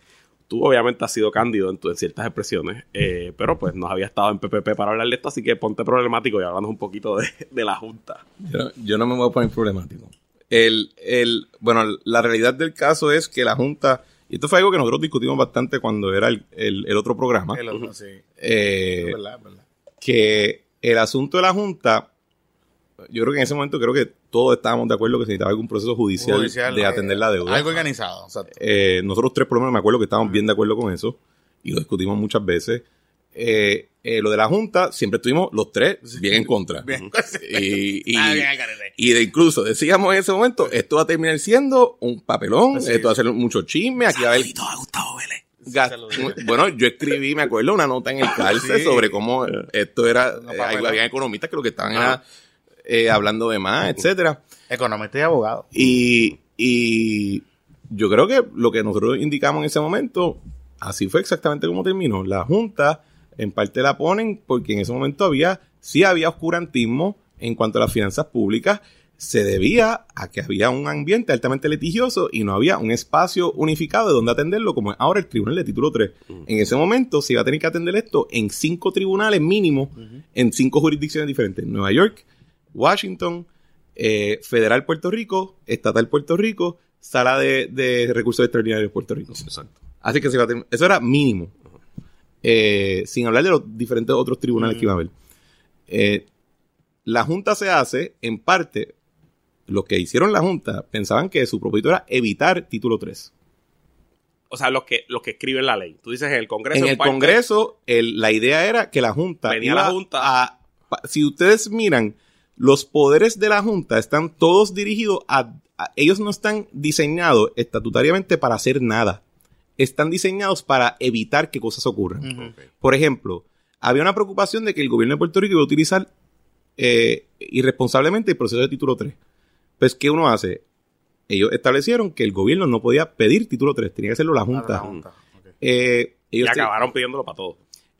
Tú obviamente has sido cándido en, tu- en ciertas expresiones, eh, pero pues nos había estado en PPP para hablar de esto, así que ponte problemático y háblanos un poquito de, de la Junta. Yo, no- yo no me voy a poner problemático. El, el, bueno, la realidad del caso es que la Junta, y esto fue algo que nosotros discutimos bastante cuando era el, el- el otro programa, El otro, sí. eh, Es verdad, es verdad. que el asunto de la Junta, yo creo que en ese momento creo que todos estábamos de acuerdo que se necesitaba algún proceso judicial, Judicial, de eh, atender la deuda. Algo organizado. Eh, nosotros tres por lo menos me acuerdo que estábamos bien de acuerdo con eso y lo discutimos muchas veces. Eh, eh, lo de la Junta, siempre estuvimos los tres bien en contra. Bien. Y, y- <laughs> Ah, bien, y de incluso decíamos en ese momento, esto va a terminar siendo un papelón, esto va a ser mucho chisme, aquí va a haber... gas- bueno, yo escribí, me acuerdo, una nota en el <laughs> cárcel Sí. sobre cómo esto era, Una eh, había economistas que lo que estaban era, eh, hablando de más, etcétera. Economista y abogado. Y, y yo creo que lo que nosotros indicamos en ese momento, así fue exactamente como terminó. La Junta, en parte la ponen porque en ese momento había, sí había oscurantismo en cuanto a las finanzas públicas, se debía a que había un ambiente altamente litigioso y no había un espacio unificado de donde atenderlo, como es ahora el Tribunal de Título 3. En ese momento se iba a tener que atender esto en cinco tribunales mínimo, en cinco jurisdicciones diferentes. Nueva York, Washington, eh, Federal Puerto Rico, Estatal Puerto Rico, Sala de, de Recursos Extraordinarios de Puerto Rico. Así que se a eso era mínimo. Eh, sin hablar de los diferentes otros tribunales que iba a haber. Eh, la Junta se hace, en parte, los que hicieron la Junta pensaban que su propósito era evitar título 3. O sea, los que, los que escriben la ley. Tú dices en el Congreso. En el parte- Congreso, el- la idea era que la Junta. Venía iba la Junta. a- si ustedes miran, los poderes de la Junta están todos dirigidos a, a- Ellos no están diseñados estatutariamente para hacer nada. Están diseñados para evitar que cosas ocurran. Por ejemplo, había una preocupación de que el gobierno de Puerto Rico iba a utilizar eh, irresponsablemente el proceso de título 3. Pues, ¿qué uno hace? Ellos establecieron que el gobierno no podía pedir título 3, tenía que hacerlo la Junta. La Junta. Eh, Y ellos, te- acabaron pidiéndolo para todos.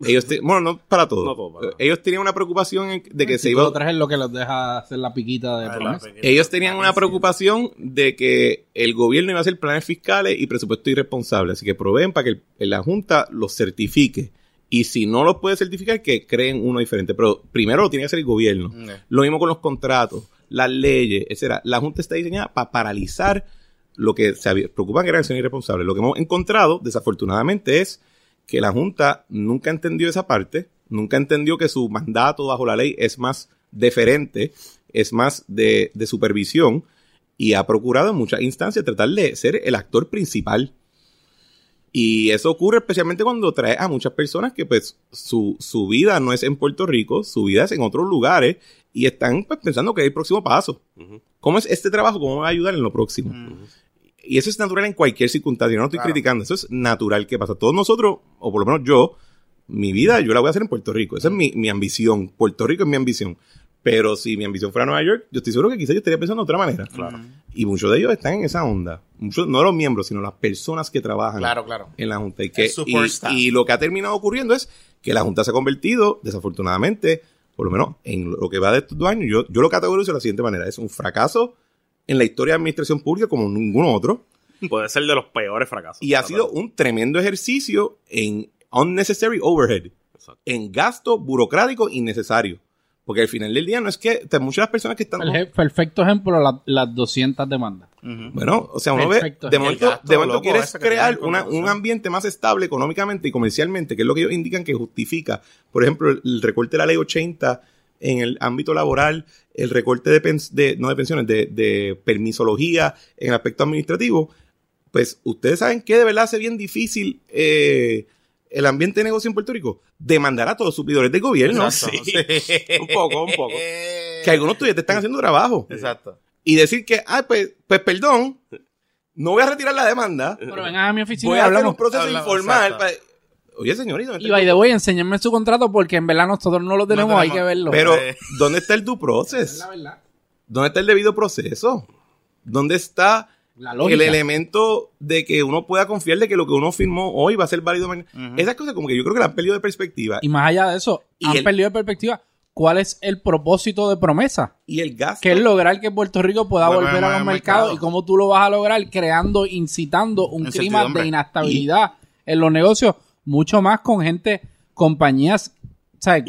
Ellos te- bueno, no para todo. No todo, para todo. ellos tenían una preocupación de que se iba tres es lo que los deja hacer la piquita de Ah, la promesa. pequeña- ellos tenían una Sí. preocupación de que el gobierno iba a hacer planes fiscales y presupuesto irresponsable. Así que proveen para que el- la Junta los certifique. Y si no los puede certificar, que creen uno diferente. Pero primero lo tiene que hacer el gobierno. Ok. Lo mismo con los contratos, las leyes, etcétera. La Junta está diseñada para paralizar lo que se había- preocupan que era acción irresponsable. Lo que hemos encontrado, desafortunadamente, es que la Junta nunca entendió esa parte, nunca entendió que su mandato bajo la ley es más deferente, es más de, de supervisión, y ha procurado en muchas instancias tratar de ser el actor principal. Y eso ocurre especialmente cuando trae a muchas personas que pues su, su vida no es en Puerto Rico, su vida es en otros lugares y están pues, pensando que es el próximo paso. ¿Cómo es este trabajo? ¿Cómo me va a ayudar en lo próximo? Y eso es natural en cualquier circunstancia. Yo no estoy Claro. criticando. Eso es natural que pasa. Todos nosotros, o por lo menos yo, mi vida yo la voy a hacer en Puerto Rico. Esa es mi, mi ambición. Puerto Rico es mi ambición. Pero si mi ambición fuera Nueva York, yo estoy seguro que quizás yo estaría pensando de otra manera. Claro. Y muchos de ellos están en esa onda. Muchos, no los miembros, sino las personas que trabajan Claro, claro. en la Junta. Y, que, y lo que ha terminado ocurriendo es que la Junta se ha convertido, desafortunadamente, por lo menos en lo que va de estos dos años, yo, yo lo categorizo de la siguiente manera. Es un fracaso en la historia de administración pública como ningún otro. Puede ser de los peores fracasos. Y ha sido un tremendo ejercicio en unnecessary overhead, Exacto. en gasto burocrático innecesario. Porque al final del día no es que te- muchas personas que están... El perfecto ejemplo, la- las 200 demandas. Bueno, o sea, uno Perfecto. ve, de momento, de momento quieres crear una- un ambiente más estable económicamente y comercialmente, que es lo que ellos indican que justifica, por ejemplo, el, el recorte de la ley 80 en el ámbito laboral, el recorte de, pens- de no de pensiones, de, de permisología en el aspecto administrativo, pues ustedes saben que de verdad hace bien difícil eh, el ambiente de negocio en Puerto Rico. Demandar a todos los suplidores del gobierno. Exacto. <laughs> Sí. Sí. <laughs> Un poco, un poco. Que algunos todavía te están haciendo trabajo. Exacto. Y decir que, ah, pues, pues perdón, no voy a retirar la demanda. Pero vengan a mi oficina Voy a hacer un proceso Hablamos, informal. exacto. para- Oye, señorita, Y by the way, enséñenme su contrato porque en verdad nosotros no lo tenemos, hay tenemos. que verlo. pero. <laughs> ¿dónde está el due Es process? la verdad. ¿Dónde está el debido proceso? ¿Dónde está La el elemento de que uno pueda confiar de que lo que uno firmó hoy va a ser válido mañana? Ujú. Esas cosas como que yo creo que la han perdido de perspectiva. Y más allá de eso, Y han el- perdido de perspectiva cuál es el propósito de promesa. Y el gasto. Que es lograr que Puerto Rico pueda volver a los mercado. mercados y cómo tú lo vas a lograr creando, incitando un clima de inestabilidad en los negocios, mucho más con gente, compañías o sea,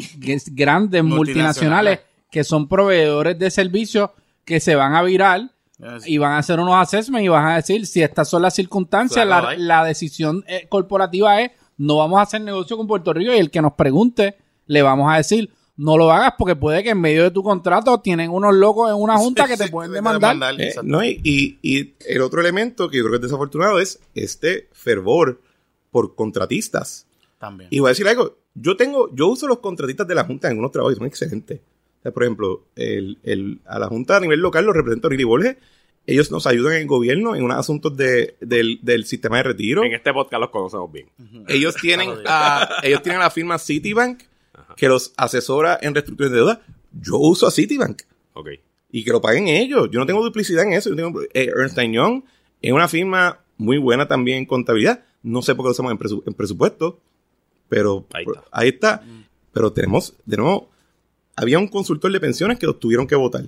grandes, multinacionales, Multinacionales. que son proveedores de servicios que se van a virar Yes. y van a hacer unos assessments y van a decir si estas son las circunstancias, Claro, la, la decisión eh, corporativa es no vamos a hacer negocio con Puerto Rico y el que nos pregunte le vamos a decir no lo hagas porque puede que en medio de tu contrato tienen unos locos en una junta que te Sí, pueden sí, demandar. Eh, no, y, y- y el otro elemento que yo creo que es desafortunado es este fervor por contratistas. También. Y voy a decir algo. Yo tengo, yo uso los contratistas de la Junta en algunos trabajos y son excelentes. O sea, por ejemplo, el, el- a la Junta a nivel local lo representa Lili Borges. Ellos nos ayudan en el gobierno en unos asuntos de, del, del sistema de retiro. En este podcast los conocemos bien. Ellos tienen a, <laughs> ellos tienen a la firma Citibank que los asesora en reestructuración de deuda. Yo uso a Citibank Ok. y que lo paguen ellos. Yo no tengo duplicidad en eso. Yo tengo, eh, Ernst Young es una firma muy buena también en contabilidad. No sé por qué lo hacemos en, presu- en presupuesto, pero Ahí ahí está. está. Pero tenemos, de nuevo, había un consultor de pensiones que los tuvieron que votar.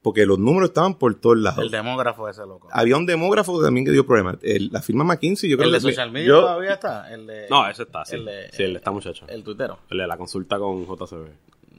Porque los números estaban por todos lados. El demógrafo ese loco. Había un demógrafo también que dio problemas. El- la firma McKinsey, yo creo el de que... social media yo- todavía está. El de, No, ese está, sí. El de, sí, el de esta muchacha. El tuitero. El de la consulta con JCB.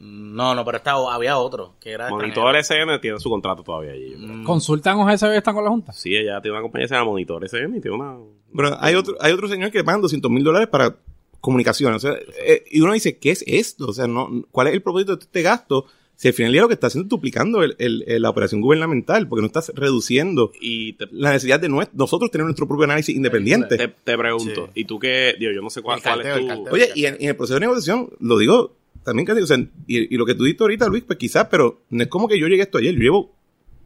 No, no, pero estaba, había otro que era Monitor SN tiene su contrato todavía allí. yo creo. Mm. ¿Consultan o GSB están con la Junta? Sí, ella tiene una compañía que se llama Monitor SN y tiene una... Bueno, hay otro, hay otro señor que pagan 200 mil dólares para comunicación. O sea, eh, y uno dice, ¿qué es esto? O sea, no, ¿cuál es el propósito de este gasto? Si al final día lo que está haciendo es duplicando el- el- el- la operación gubernamental, porque no estás reduciendo Y te, la necesidad de nosotros tener nuestro propio análisis independiente. te, te pregunto, Sí. ¿y tú qué? Digo, yo no sé cuál, El cuál es el tu... carteo. Oye, y en, y en el proceso de negociación, lo digo también casi, o sea, y, y lo que tú dijiste ahorita, Luis, pues quizás, pero no es como que yo llegué a esto ayer, yo llevo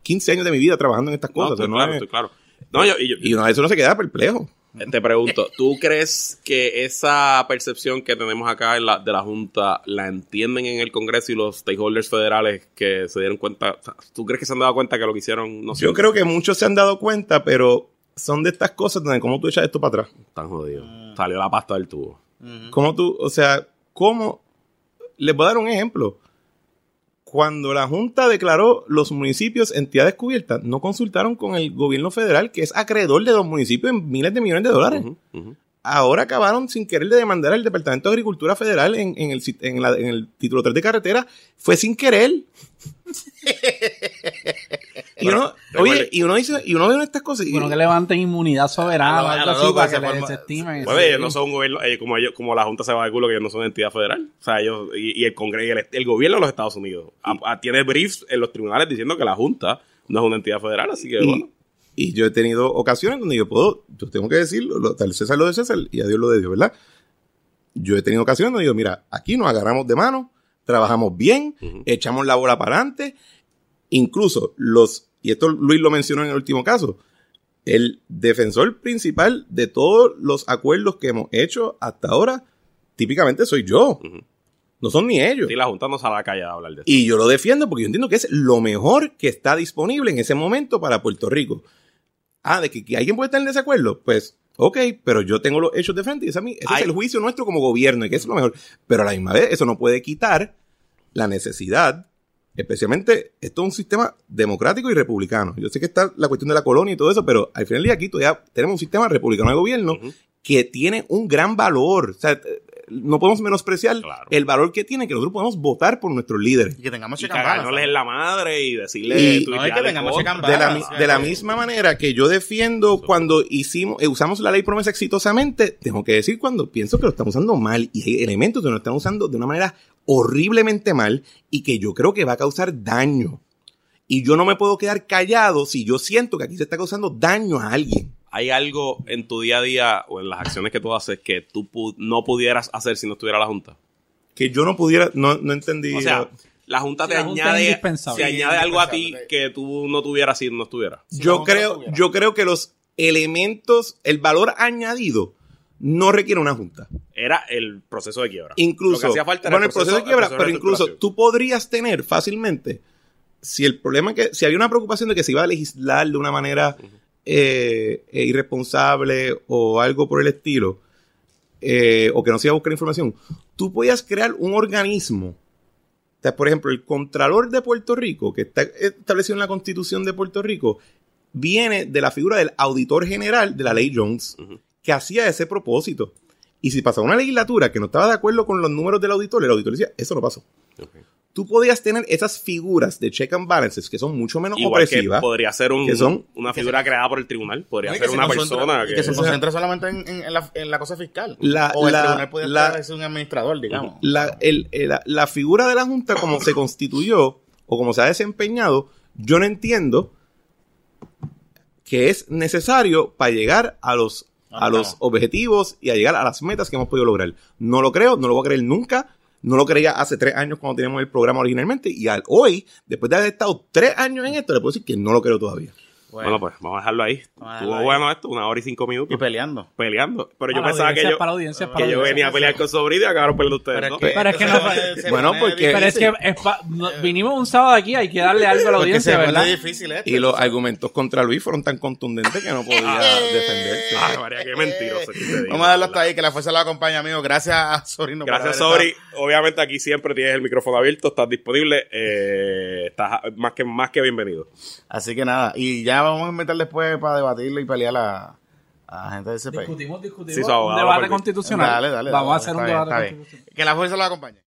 15 años de mi vida trabajando en estas No, cosas. o sea, estoy no claro, es- estoy claro. No, yo, y yo, y uno a eso no se queda perplejo. Te pregunto, ¿tú crees que esa percepción que tenemos acá en la, de la Junta la entienden en el Congreso y los stakeholders federales que se dieron cuenta? o sea, ¿Tú crees que se han dado cuenta que lo que hicieron no Yo creo que muchos se han dado cuenta, pero son de estas cosas donde cómo tú echas esto para atrás. Están jodidos. Salió la pasta del tubo. ¿Cómo tú, o sea, cómo? Les voy a dar un ejemplo. Cuando la Junta declaró los municipios entidades cubiertas, no consultaron con el gobierno federal, que es acreedor de los municipios en miles de millones de dólares. Ahora acabaron sin querer de demandar al Departamento de Agricultura Federal en, en el, sit- en, la- en el título 3 de carretera. Fue sin querer. <laughs> y, uno, oye, y uno dice, y uno ve estas cosas. Y, Bueno, que levanten inmunidad soberana A o lo- a algo lo así para se que les desestimen. Bueno, ellos no son un gobierno, ellos, como ellos, como la Junta se va de culo que ellos no son entidad federal. O sea, ellos, y, y el Congreso, y el, el gobierno de los Estados Unidos a- a- tiene briefs en los tribunales diciendo que la Junta no es una entidad federal, así que y- bueno. y yo he tenido ocasiones donde yo puedo, yo tengo que decirlo, lo, tal César lo de César y a Dios lo de Dios, ¿verdad? Yo he tenido ocasiones donde digo, mira, aquí nos agarramos de mano, trabajamos bien, echamos la bola para adelante, incluso los, y esto Luis lo mencionó en el último caso, el defensor principal de todos los acuerdos que hemos hecho hasta ahora, típicamente soy yo, no son ni ellos. Sí, la Junta no se va a callar a hablar de esto. Y yo lo defiendo porque yo entiendo que es lo mejor que está disponible en ese momento para Puerto Rico. Ah, de que, que alguien puede estar en desacuerdo, pues, ok, pero yo tengo los hechos de frente y ese, es ese el juicio nuestro como gobierno y que es lo mejor. Pero a la misma vez, eso no puede quitar la necesidad, especialmente, esto es un sistema democrático y republicano. Yo sé que está la cuestión de la colonia y todo eso, pero al final del día aquí todavía tenemos un sistema republicano de gobierno que tiene un gran valor. O sea, eh, no podemos menospreciar Claro. el valor que tiene que nosotros podemos votar por nuestros líderes. Y que tengamos balance, cagárnosles en la madre y decirle... Y- tuitearle No, y que tengamos De la, de la misma manera que yo defiendo cuando hicimos, eh, usamos la ley promesa exitosamente, tengo que decir cuando pienso que lo estamos usando mal y hay elementos que lo están usando de una manera horriblemente mal y que yo creo que va a causar daño. Y yo no me puedo quedar callado si yo siento que aquí se está causando daño a alguien. ¿Hay algo en tu día a día o en las acciones que tú haces que tú pu- no pudieras hacer si no estuviera la Junta? Que yo no pudiera, no, no entendí. O sea, la Junta te La Junta es añade, Sí, añade algo a ti que tú no tuvieras si no estuvieras. si yo no creo, yo creo que los elementos, el valor añadido, no requiere una junta. Era el proceso de quiebra. Incluso, Lo que hacía falta era bueno, el proceso de quiebra, pero incluso tú podrías tener fácilmente, si el problema es que, si había una preocupación de que se iba a legislar de una manera eh, eh, irresponsable o algo por el estilo, eh, o que no se iba a buscar información, tú podías crear un organismo. O sea, por ejemplo, el Contralor de Puerto Rico, que está establecido en la Constitución de Puerto Rico, viene de la figura del auditor general de la ley Jones. Que hacía ese propósito. Y si pasaba una legislatura que no estaba de acuerdo con los números del auditor, el auditor decía, eso no pasó. Tú podías tener esas figuras de check and balances que son mucho menos Igual que opresivas. podría ser un- que son- una figura creada por el tribunal. Podría ser se una persona que... que se concentra solamente en, la, en la cosa fiscal. La- o el la- tribunal puede la- ser un administrador, digamos. La, el- el- la- la figura de la Junta, como se constituyó o como se ha desempeñado, yo no entiendo que es necesario para llegar a los, a Ah, los no. objetivos y a llegar a las metas que hemos podido lograr. No lo creo, no lo voy a creer nunca. No lo creía hace tres años cuando teníamos el programa originalmente y al hoy, después de haber estado tres años en esto, le puedo decir que no lo creo todavía. Bueno, pues vamos a dejarlo ahí. Estuvo ahí. bueno esto, una hora y cinco minutos. Y peleando. peleando. Pero yo Para pensaba que yo, para la audiencia, para que yo venía a pelear con Sobrino y acabaron peleando ustedes, ¿no? Pero es que no- Bueno, porque-. Pero es que es pa- no- vinimos un sábado aquí, hay que darle algo a la audiencia, ¿verdad? difícil esto. Y los argumentos contra Luis fueron tan contundentes que no podía defenderse. Ay, María, qué mentiroso que te digo, Vamos a darlo hasta ahí, que la fuerza lo acompaña, amigo. Gracias a Sorino. por Gracias, Sobri. Obviamente aquí siempre tienes el micrófono abierto, estás disponible, eh, estás más que, más que bienvenido. Así que nada, y ya vamos a inventar después para debatirlo y pelear a, a la gente del CPI. Discutimos, discutimos. Sí, un debate constitucional. Dale, dale, Vamos dale, a hacer un bien, debate constitucional. Que la fuerza lo acompañe.